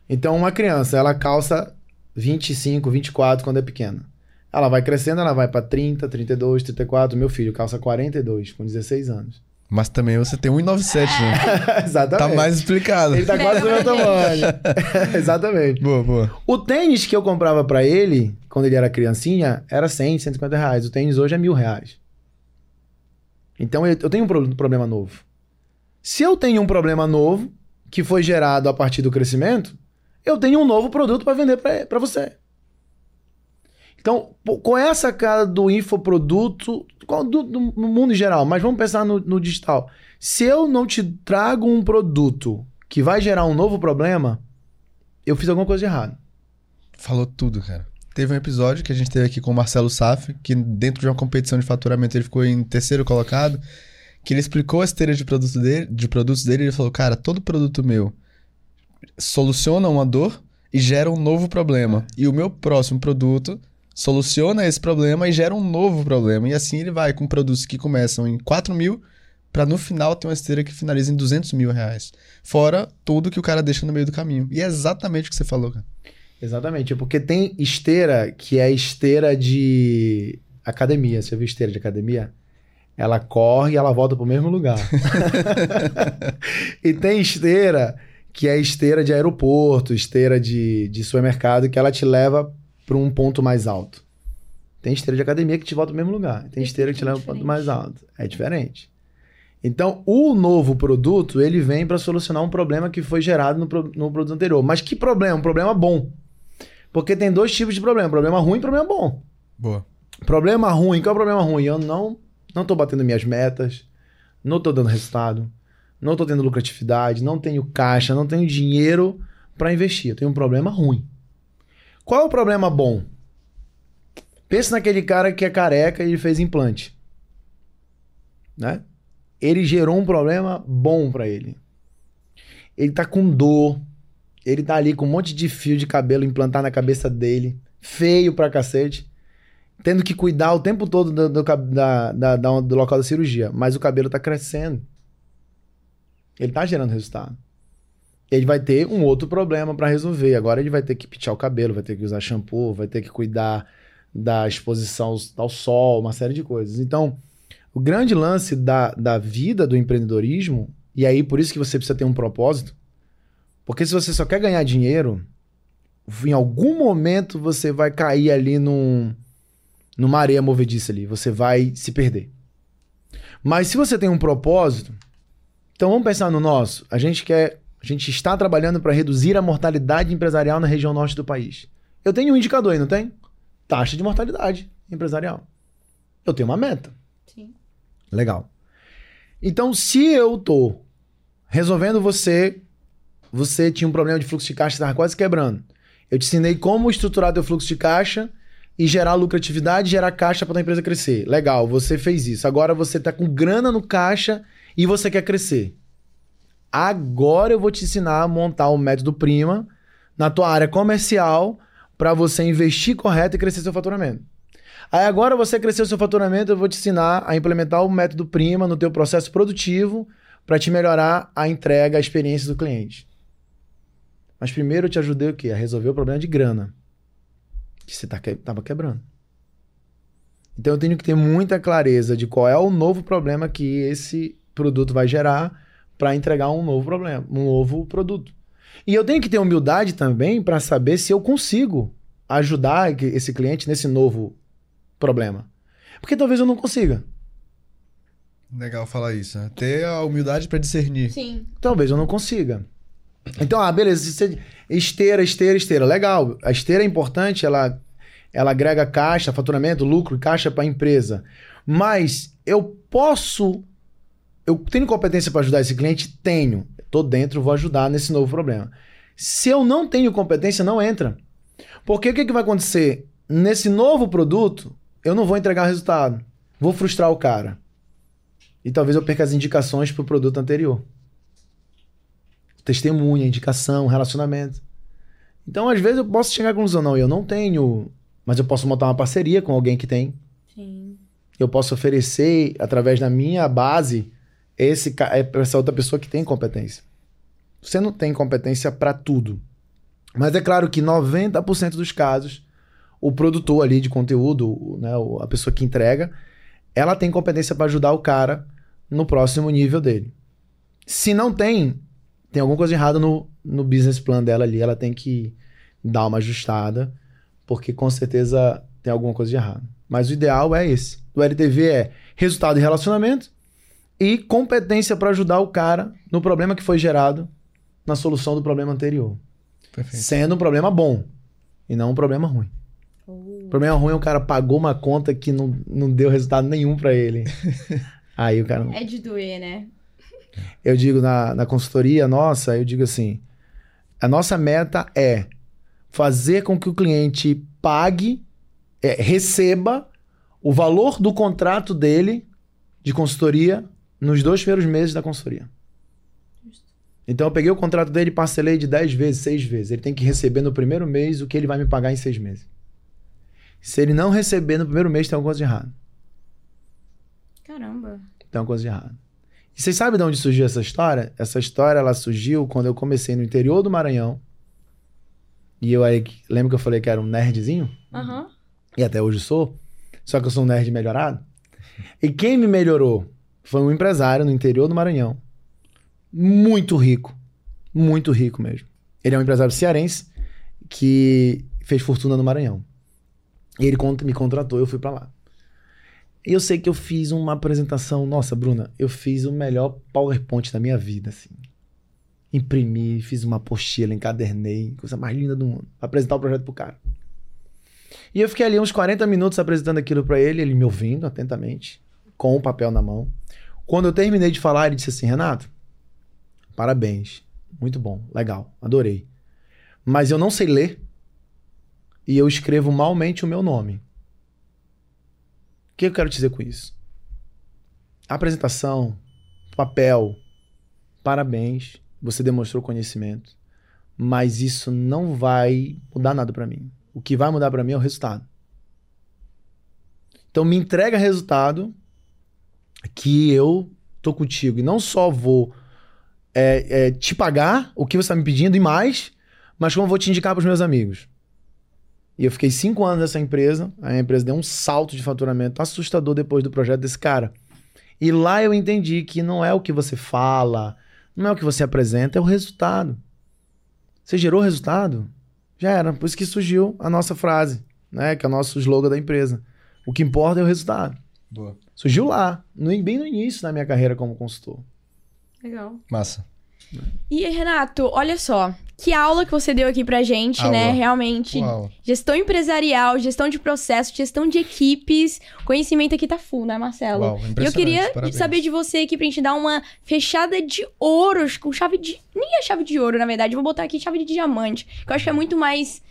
Então uma criança, ela calça 25, 24 quando é pequena. Ela vai crescendo, ela vai para 30, 32, 34. Meu filho calça 42 com 16 anos. Mas também você tem 1,97, né? Exatamente. Tá mais explicado. Ele tá quase do meu tamanho. Exatamente. Boa, boa. O tênis que eu comprava pra ele, quando ele era criancinha, era 100, 150 reais. O tênis hoje é mil reais. Então eu tenho um pro- problema novo. Se eu tenho um problema novo, que foi gerado a partir do crescimento, eu tenho um novo produto para vender pra você. Então, pô, qual é a sacada do infoproduto do, do- no mundo em geral? Mas vamos pensar no, no digital. Se eu não te trago um produto que vai gerar um novo problema, eu fiz alguma coisa de errado. Falou tudo, cara. Teve um episódio que a gente teve aqui com o Marcelo Saf, que dentro de uma competição de faturamento ele ficou em terceiro colocado, que ele explicou a esteira de, produto dele, de produtos dele e ele falou, cara, todo produto meu soluciona uma dor e gera um novo problema. E o meu próximo produto soluciona esse problema e gera um novo problema. E assim ele vai com produtos que começam em 4 mil para no final ter uma esteira que finaliza em 200 mil reais. Fora tudo que o cara deixa no meio do caminho. E é exatamente o que você falou, cara. Exatamente, porque tem esteira que é esteira de academia. Você viu esteira de academia? Ela corre e ela volta pro mesmo lugar. e tem esteira que é esteira de aeroporto, esteira de, de supermercado, que ela te leva para um ponto mais alto. Tem esteira de academia que te volta pro mesmo lugar. Tem esteira que te leva para um ponto mais alto. É diferente. Então, o novo produto, ele vem para solucionar um problema que foi gerado no, no produto anterior. Mas que problema? Um problema bom. Porque tem dois tipos de problema. Problema ruim e problema bom. Boa. Problema ruim, qual é o problema ruim? Eu não não tô batendo minhas metas, não tô dando resultado, não tô tendo lucratividade, não tenho caixa, não tenho dinheiro para investir. Eu tenho um problema ruim. Qual é o problema bom? Pensa naquele cara que é careca e fez implante. Né? Ele gerou um problema bom para ele. Ele tá com dor, ele tá ali com um monte de fio de cabelo implantado na cabeça dele, feio pra cacete tendo que cuidar o tempo todo do, do, da- da- do local da cirurgia, mas o cabelo tá crescendo. Ele tá gerando resultado. Ele vai ter um outro problema para resolver. Agora ele vai ter que pentear o cabelo, vai ter que usar shampoo, vai ter que cuidar da exposição ao, ao sol, uma série de coisas. Então, o grande lance da, da vida do empreendedorismo, e aí por isso que você precisa ter um propósito, porque se você só quer ganhar dinheiro, em algum momento você vai cair ali num, numa areia movediça ali. Você vai se perder. Mas se você tem um propósito, então vamos pensar no nosso. A gente quer, a gente está trabalhando para reduzir a mortalidade empresarial na região norte do país. Eu tenho um indicador aí, não tem? Taxa de mortalidade empresarial. Eu tenho uma meta. Sim. Legal. Então, se eu tô resolvendo você, você tinha um problema de fluxo de caixa, estava quase quebrando. Eu te ensinei como estruturar teu fluxo de caixa e gerar lucratividade, gerar caixa para tua empresa crescer. Legal, você fez isso. Agora você tá com grana no caixa e você quer crescer. Agora eu vou te ensinar a montar o método Prima na tua área comercial para você investir correto e crescer seu faturamento. Aí agora você cresceu seu faturamento, eu vou te ensinar a implementar o método Prima no teu processo produtivo para te melhorar a entrega, a experiência do cliente. Mas primeiro eu te ajudei o quê? A resolver o problema de grana. Que você tá que... tava quebrando. Então eu tenho que ter muita clareza de qual é o novo problema que esse produto vai gerar para entregar um novo problema, um novo produto. E eu tenho que ter humildade também para saber se eu consigo ajudar esse cliente nesse novo problema. Porque talvez eu não consiga. Legal falar isso, né? Ter a humildade para discernir. Sim. Talvez eu não consiga. Então, ah, beleza. Esteira, esteira, esteira. Legal. A esteira é importante, ela, ela agrega caixa, faturamento, lucro, caixa para a empresa. Mas eu posso. Eu tenho competência para ajudar esse cliente? Tenho. Tô dentro, vou ajudar nesse novo problema. Se eu não tenho competência, não entra. Porque o que, que vai acontecer? Nesse novo produto, eu não vou entregar resultado. Vou frustrar o cara. E talvez eu perca as indicações para o produto anterior testemunha, indicação, relacionamento. Então, às vezes, eu posso chegar à conclusão, não, eu não tenho, mas eu posso montar uma parceria com alguém que tem. Sim. Eu posso oferecer, através da minha base, esse, essa outra pessoa que tem competência. Você não tem competência para tudo. Mas é claro que 90% dos casos, o produtor ali de conteúdo, né, a pessoa que entrega, ela tem competência para ajudar o cara no próximo nível dele. Se não tem, tem alguma coisa errada no, no business plan dela ali, ela tem que dar uma ajustada, porque com certeza tem alguma coisa de errado. Mas o ideal é esse. Do LTV é resultado e relacionamento e competência para ajudar o cara no problema que foi gerado na solução do problema anterior. Perfeito. Sendo um problema bom e não um problema ruim. Oh. O problema ruim é o cara pagou uma conta que não, não deu resultado nenhum para ele. Aí o cara. É de doer, né? Eu digo na, na consultoria nossa, eu digo assim: a nossa meta é fazer com que o cliente pague, é, receba o valor do contrato dele de consultoria nos dois primeiros meses da consultoria. Então eu peguei o contrato dele e parcelei de 10 vezes, 6 vezes. Ele tem que receber no primeiro mês o que ele vai me pagar em 6 meses. Se ele não receber no primeiro mês, tem alguma coisa de errado. Caramba. Tem alguma coisa de errado. E vocês sabem de onde surgiu essa história? Essa história ela surgiu quando eu comecei no interior do Maranhão. E eu aí, lembra que eu falei que era um nerdzinho? Aham. E até hoje sou. Só que eu sou um nerd melhorado. E quem me melhorou foi um empresário no interior do Maranhão. Muito rico. Muito rico mesmo. Ele é um empresário cearense que fez fortuna no Maranhão. E ele me contratou, eu fui para lá. E eu sei que eu fiz uma apresentação, nossa, Bruna, eu fiz o melhor PowerPoint da minha vida, assim. Imprimi, fiz uma apostila, encadernei, coisa mais linda do mundo, apresentar o projeto pro cara. E eu fiquei ali uns 40 minutos apresentando aquilo para ele, ele me ouvindo atentamente, com o papel na mão. Quando eu terminei de falar, ele disse assim: Renato, parabéns, muito bom, legal, adorei. Mas eu não sei ler e eu escrevo malmente o meu nome. O que eu quero dizer com isso? Apresentação, papel, parabéns, você demonstrou conhecimento, mas isso não vai mudar nada para mim. O que vai mudar para mim é o resultado. Então me entrega resultado que eu tô contigo e não só vou é, é, te pagar o que você está me pedindo e mais, mas como vou te indicar para os meus amigos. E eu fiquei cinco anos nessa empresa. A empresa deu um salto de faturamento assustador depois do projeto desse cara. E lá eu entendi que não é o que você fala, não é o que você apresenta, é o resultado. Você gerou resultado? Já era. Por isso que surgiu a nossa frase, né? Que é o nosso slogan da empresa. O que importa é o resultado. Boa. Surgiu lá, no, bem no início da minha carreira como consultor. Legal. Massa. E Renato, olha só, que aula que você deu aqui pra gente, Aula. né? Realmente. Uau. Gestão empresarial, gestão de processos, gestão de equipes. Conhecimento aqui tá full, né, Marcelo? Uau, e eu queria parabéns. saber de você aqui pra gente dar uma fechada de ouro, com chave de. Nem é chave de ouro, na verdade. Vou botar aqui chave de diamante. Que eu acho que é muito mais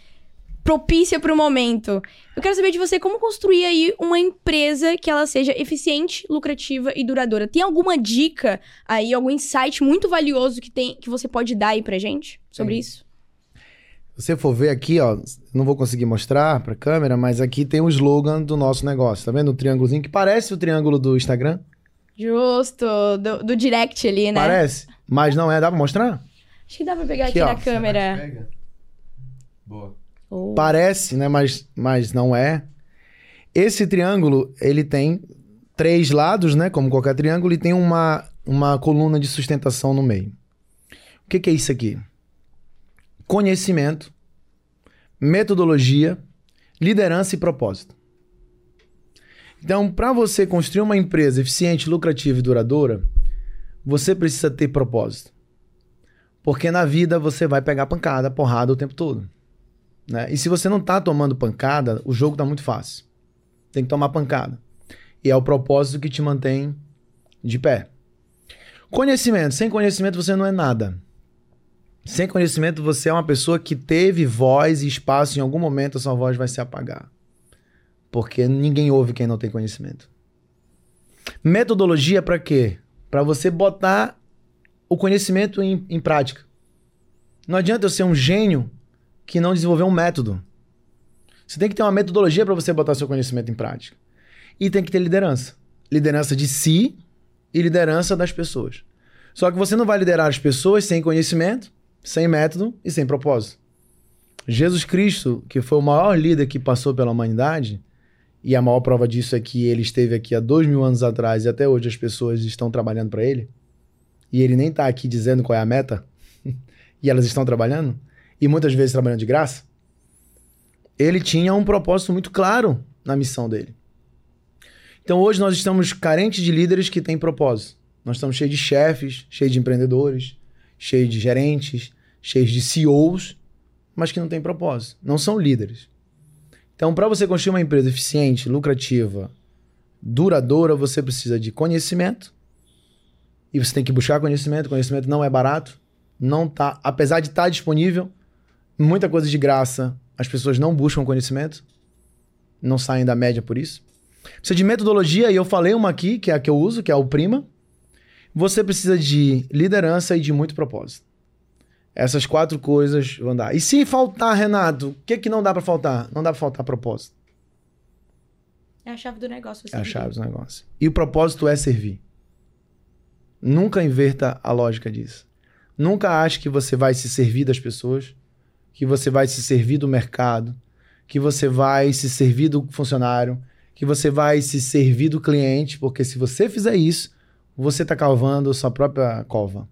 propícia pro momento. Eu quero saber de você como construir aí uma empresa que ela seja eficiente, lucrativa e duradoura. Tem alguma dica aí, algum insight muito valioso que tem que você pode dar aí pra gente sobre Tem. isso? Se você for ver aqui, ó, não vou conseguir mostrar pra câmera, mas aqui tem o slogan do nosso negócio. Tá vendo o triângulozinho que parece o triângulo do Instagram? Justo, do, do direct ali, né? Parece, mas não é. Dá pra mostrar? Acho que dá pra pegar Aqui, aqui, ó. na câmera. Pega. Boa. Parece, né? Mas, mas não é. Esse triângulo, ele tem três lados, né? Como qualquer triângulo, e tem uma, uma coluna de sustentação no meio. O que, que é isso aqui? Conhecimento, metodologia, liderança e propósito. Então, para você construir uma empresa eficiente, lucrativa e duradoura, você precisa ter propósito. Porque na vida você vai pegar pancada, porrada o tempo todo. Né? E se você não tá tomando pancada, o jogo tá muito fácil. Tem que tomar pancada. E é o propósito que te mantém de pé. Conhecimento. Sem conhecimento você não é nada. Sem conhecimento você é uma pessoa que teve voz e espaço, em algum momento a sua voz vai se apagar. Porque ninguém ouve quem não tem conhecimento. Metodologia para quê? Para você botar o conhecimento em, em prática. Não adianta eu ser um gênio que não desenvolveu um método. Você tem que ter uma metodologia para você botar seu conhecimento em prática. E tem que ter liderança. Liderança de si e liderança das pessoas. Só que você não vai liderar as pessoas sem conhecimento, sem método e sem propósito. Jesus Cristo, que foi o maior líder que passou pela humanidade, e a maior prova disso é que ele esteve aqui há dois mil anos atrás e até hoje as pessoas estão trabalhando para ele, e ele nem está aqui dizendo qual é a meta, e elas estão trabalhando, e muitas vezes trabalhando de graça, ele tinha um propósito muito claro na missão dele. Então hoje nós estamos carentes de líderes que têm propósito. Nós estamos cheios de chefes, cheios de empreendedores, cheios de gerentes, cheios de CEOs, mas que não têm propósito. Não são líderes. Então, para você construir uma empresa eficiente, lucrativa, duradoura, você precisa de conhecimento. E você tem que buscar conhecimento. Conhecimento não é barato. Não tá, apesar de estar disponível, muita coisa de graça, as pessoas não buscam conhecimento. Não saem da média por isso. Precisa de metodologia, e eu falei uma aqui, que é a que eu uso, que é o Prima. Você precisa de liderança e de muito propósito. Essas quatro coisas vão dar. E se faltar, Renato, o que, que não dá pra faltar? Não dá pra faltar propósito. É a chave do negócio. É a chave do negócio. E o propósito é servir. Nunca inverta a lógica disso. Nunca ache que você vai se servir das pessoas, que você vai se servir do mercado, que você vai se servir do funcionário, que você vai se servir do cliente, porque se você fizer isso, você está cavando sua própria cova.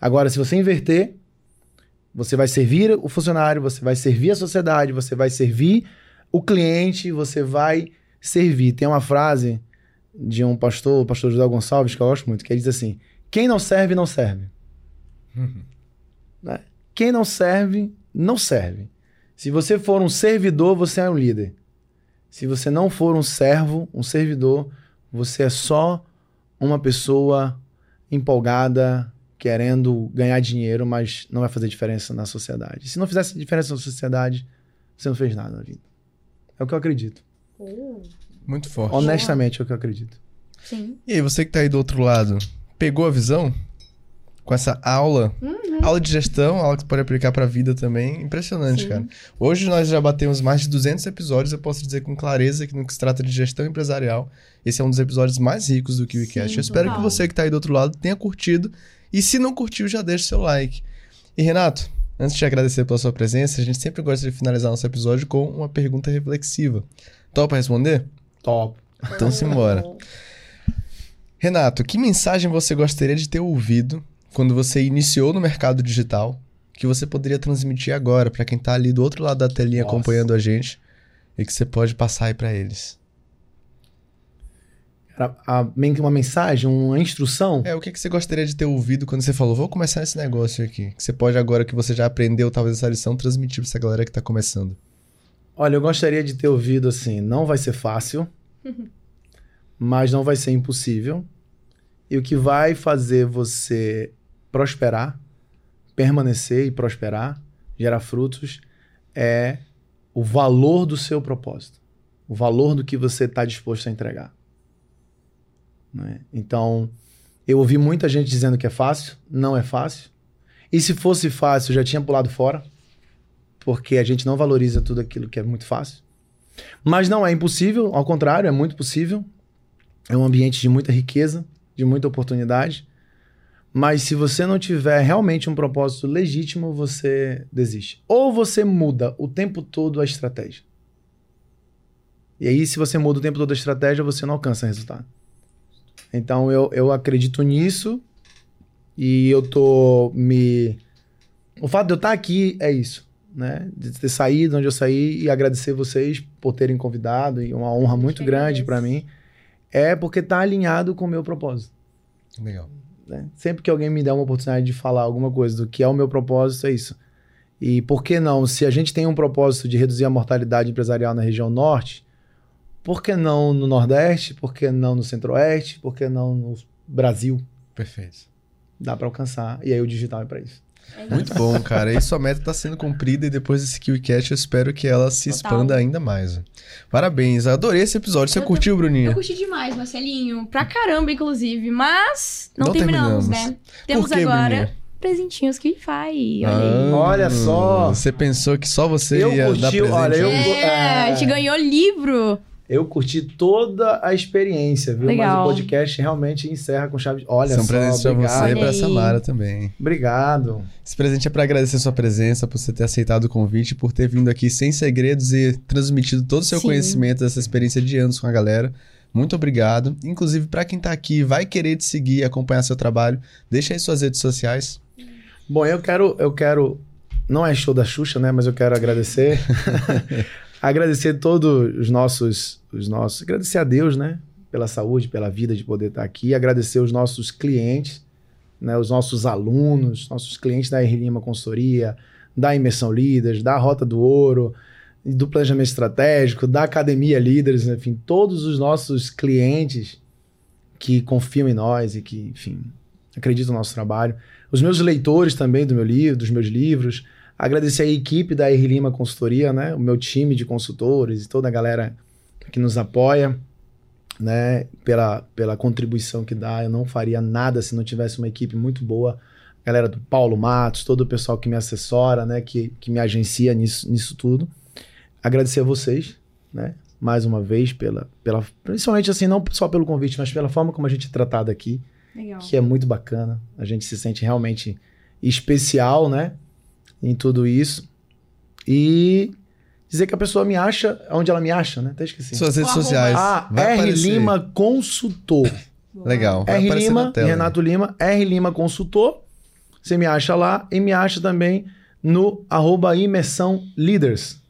Agora, se você inverter, você vai servir o funcionário, você vai servir a sociedade, você vai servir o cliente, você vai servir. Tem uma frase de um pastor, o pastor José Gonçalves, que eu gosto muito, que ele diz assim: quem não serve, não serve. Uhum. Né? Quem não serve, não serve. Se você for um servidor, você é um líder. Se você não for um servo, um servidor, você é só uma pessoa empolgada, querendo ganhar dinheiro, mas não vai fazer diferença na sociedade. Se não fizesse diferença na sociedade, você não fez nada na vida. É o que eu acredito. Oh. Muito forte. Honestamente, é o que eu acredito. Sim. E aí, você que tá aí do outro lado, pegou a visão? Com essa aula, uhum. aula de gestão, aula que você pode aplicar para a vida também. Impressionante, Sim. cara. Hoje nós já batemos mais de 200 episódios. Eu posso dizer com clareza que no que se trata de gestão empresarial, esse é um dos episódios mais ricos do KiwiCast. Eu espero total. que você que tá aí do outro lado tenha curtido. E se não curtiu, já deixa o seu like. E Renato, antes de agradecer pela sua presença, a gente sempre gosta de finalizar nosso episódio com uma pergunta reflexiva. Topa responder? Top. Então simbora. Renato, que mensagem você gostaria de ter ouvido quando você iniciou no mercado digital que você poderia transmitir agora para quem está ali do outro lado da telinha Nossa. acompanhando a gente e que você pode passar aí para eles? uma mensagem, uma instrução? É, o que, que você gostaria de ter ouvido quando você falou, vou começar esse negócio aqui? Que você pode, agora que você já aprendeu talvez essa lição, transmitir para essa galera que está começando. Olha, eu gostaria de ter ouvido assim: não vai ser fácil, mas não vai ser impossível. E o que vai fazer você prosperar, permanecer e prosperar, gerar frutos, é o valor do seu propósito, o valor do que você está disposto a entregar. Né? Então, eu ouvi muita gente dizendo que é fácil, não é fácil. E se fosse fácil, já tinha pulado fora porque a gente não valoriza tudo aquilo que é muito fácil. Mas não é impossível, ao contrário, é muito possível. É um ambiente de muita riqueza, de muita oportunidade. Mas se você não tiver realmente um propósito legítimo, você desiste. Ou você muda o tempo todo a estratégia. E aí, se você muda o tempo todo a estratégia, você não alcança resultado. Então, eu, eu acredito nisso e eu tô me. O fato de eu estar aqui é isso né? De ter saído onde eu saí e agradecer vocês por terem convidado e uma honra muito grande para mim. É porque tá alinhado com o meu propósito. Legal. Né? Sempre que alguém me der uma oportunidade de falar alguma coisa do que é o meu propósito, é isso. E por que não? Se a gente tem um propósito de reduzir a mortalidade empresarial na região norte, por que não no Nordeste? Por que não no Centro-Oeste? Por que não no Brasil? Perfeito. Dá para alcançar. E aí o digital é para isso. É Muito bom, cara. E sua meta está sendo cumprida e depois desse KiwiCast eu espero que ela se Total. expanda ainda mais. Parabéns, adorei esse episódio. Você eu curtiu, Bruninho? Eu curti demais, Marcelinho. Pra caramba, inclusive. Mas não, não terminamos, terminamos, né? Temos quê, agora... Bruninho? presentinhos que faz. Olha ah, Olha só. Você pensou que só você eu ia curti, dar presente? Olha, eu, é, a gente ganhou livro. Eu curti toda a experiência, viu? Legal. Mas o podcast realmente encerra com chave. Olha São só, presentes pra você e pra Samara também. Obrigado. Esse presente é para agradecer sua presença, por você ter aceitado o convite, por ter vindo aqui sem segredos e transmitido todo o seu Sim. conhecimento dessa experiência de anos com a galera. Muito obrigado. Inclusive, para quem tá aqui vai querer te seguir e acompanhar seu trabalho, deixa aí suas redes sociais. Bom, eu quero, eu quero. Não é show da Xuxa, né? Mas eu quero agradecer. agradecer todos os nossos, os nossos. Agradecer a Deus, né? Pela saúde, pela vida de poder estar aqui. Agradecer os nossos clientes, né? Os nossos alunos, nossos clientes da R Lima Consultoria, da Imersão Líderes, da Rota do Ouro, do Planejamento Estratégico, da Academia Líderes, enfim, todos os nossos clientes que confiam em nós e que, enfim, acreditam no nosso trabalho. Os meus leitores também do meu livro, dos meus livros, Agradecer a equipe da R Lima Consultoria, né? O meu time de consultores e toda a galera que nos apoia, né? Pela, pela contribuição que dá. Eu não faria nada se não tivesse uma equipe muito boa. A galera do Paulo Matos, todo o pessoal que me assessora, né? Que, que me agencia nisso, nisso tudo. Agradecer a vocês, né? Mais uma vez, pela, pela, principalmente assim, não só pelo convite, mas pela forma como a gente é tratado aqui. Legal. Que é muito bacana. A gente se sente realmente especial, né? Em tudo isso. E dizer que a pessoa me acha onde ela me acha, né? Até esqueci. Suas redes sociais. Ah, Vai R aparecer. Lima Consultor. Legal. Vai R Lima, na tela. Renato Lima, R Lima Consultor. Você me acha lá e me acha também no arroba imersão leaders.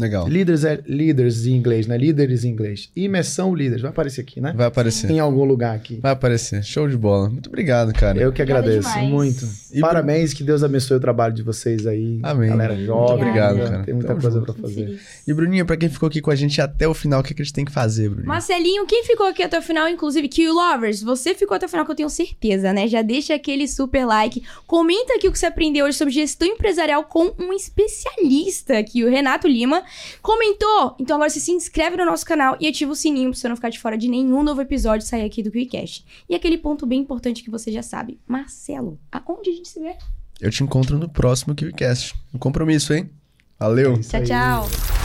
Legal. Líderes é líderes em inglês, né? Líderes em inglês. Imersão líderes. Vai aparecer aqui, né? Vai aparecer. Em algum lugar aqui. Vai aparecer. Show de bola. Muito obrigado, cara. Eu que agradeço demais. muito. E Parabéns, que Deus abençoe o trabalho de vocês aí. Amém. Galera Muito jovem. obrigado, né? cara. Tem muita Tamo coisa junto. pra fazer. E Bruninho, pra quem ficou aqui com a gente até o final, o que, que a gente tem que fazer, Bruninho? Marcelinho, quem ficou aqui até o final, inclusive, Kill Lovers, você ficou até o final que eu tenho certeza, né? Já deixa aquele super like, comenta aqui o que você aprendeu hoje sobre gestão empresarial com um especialista aqui, o Renato Lima. Comentou? Então agora você se inscreve no nosso canal e ativa o sininho pra você não ficar de fora de nenhum novo episódio sair aqui do QuickCast. E aquele ponto bem importante que você já sabe. Marcelo, aonde a gente se vê? Eu te encontro no próximo KiwiCast. Um compromisso, hein? Valeu. Isso Tchau, aí. tchau.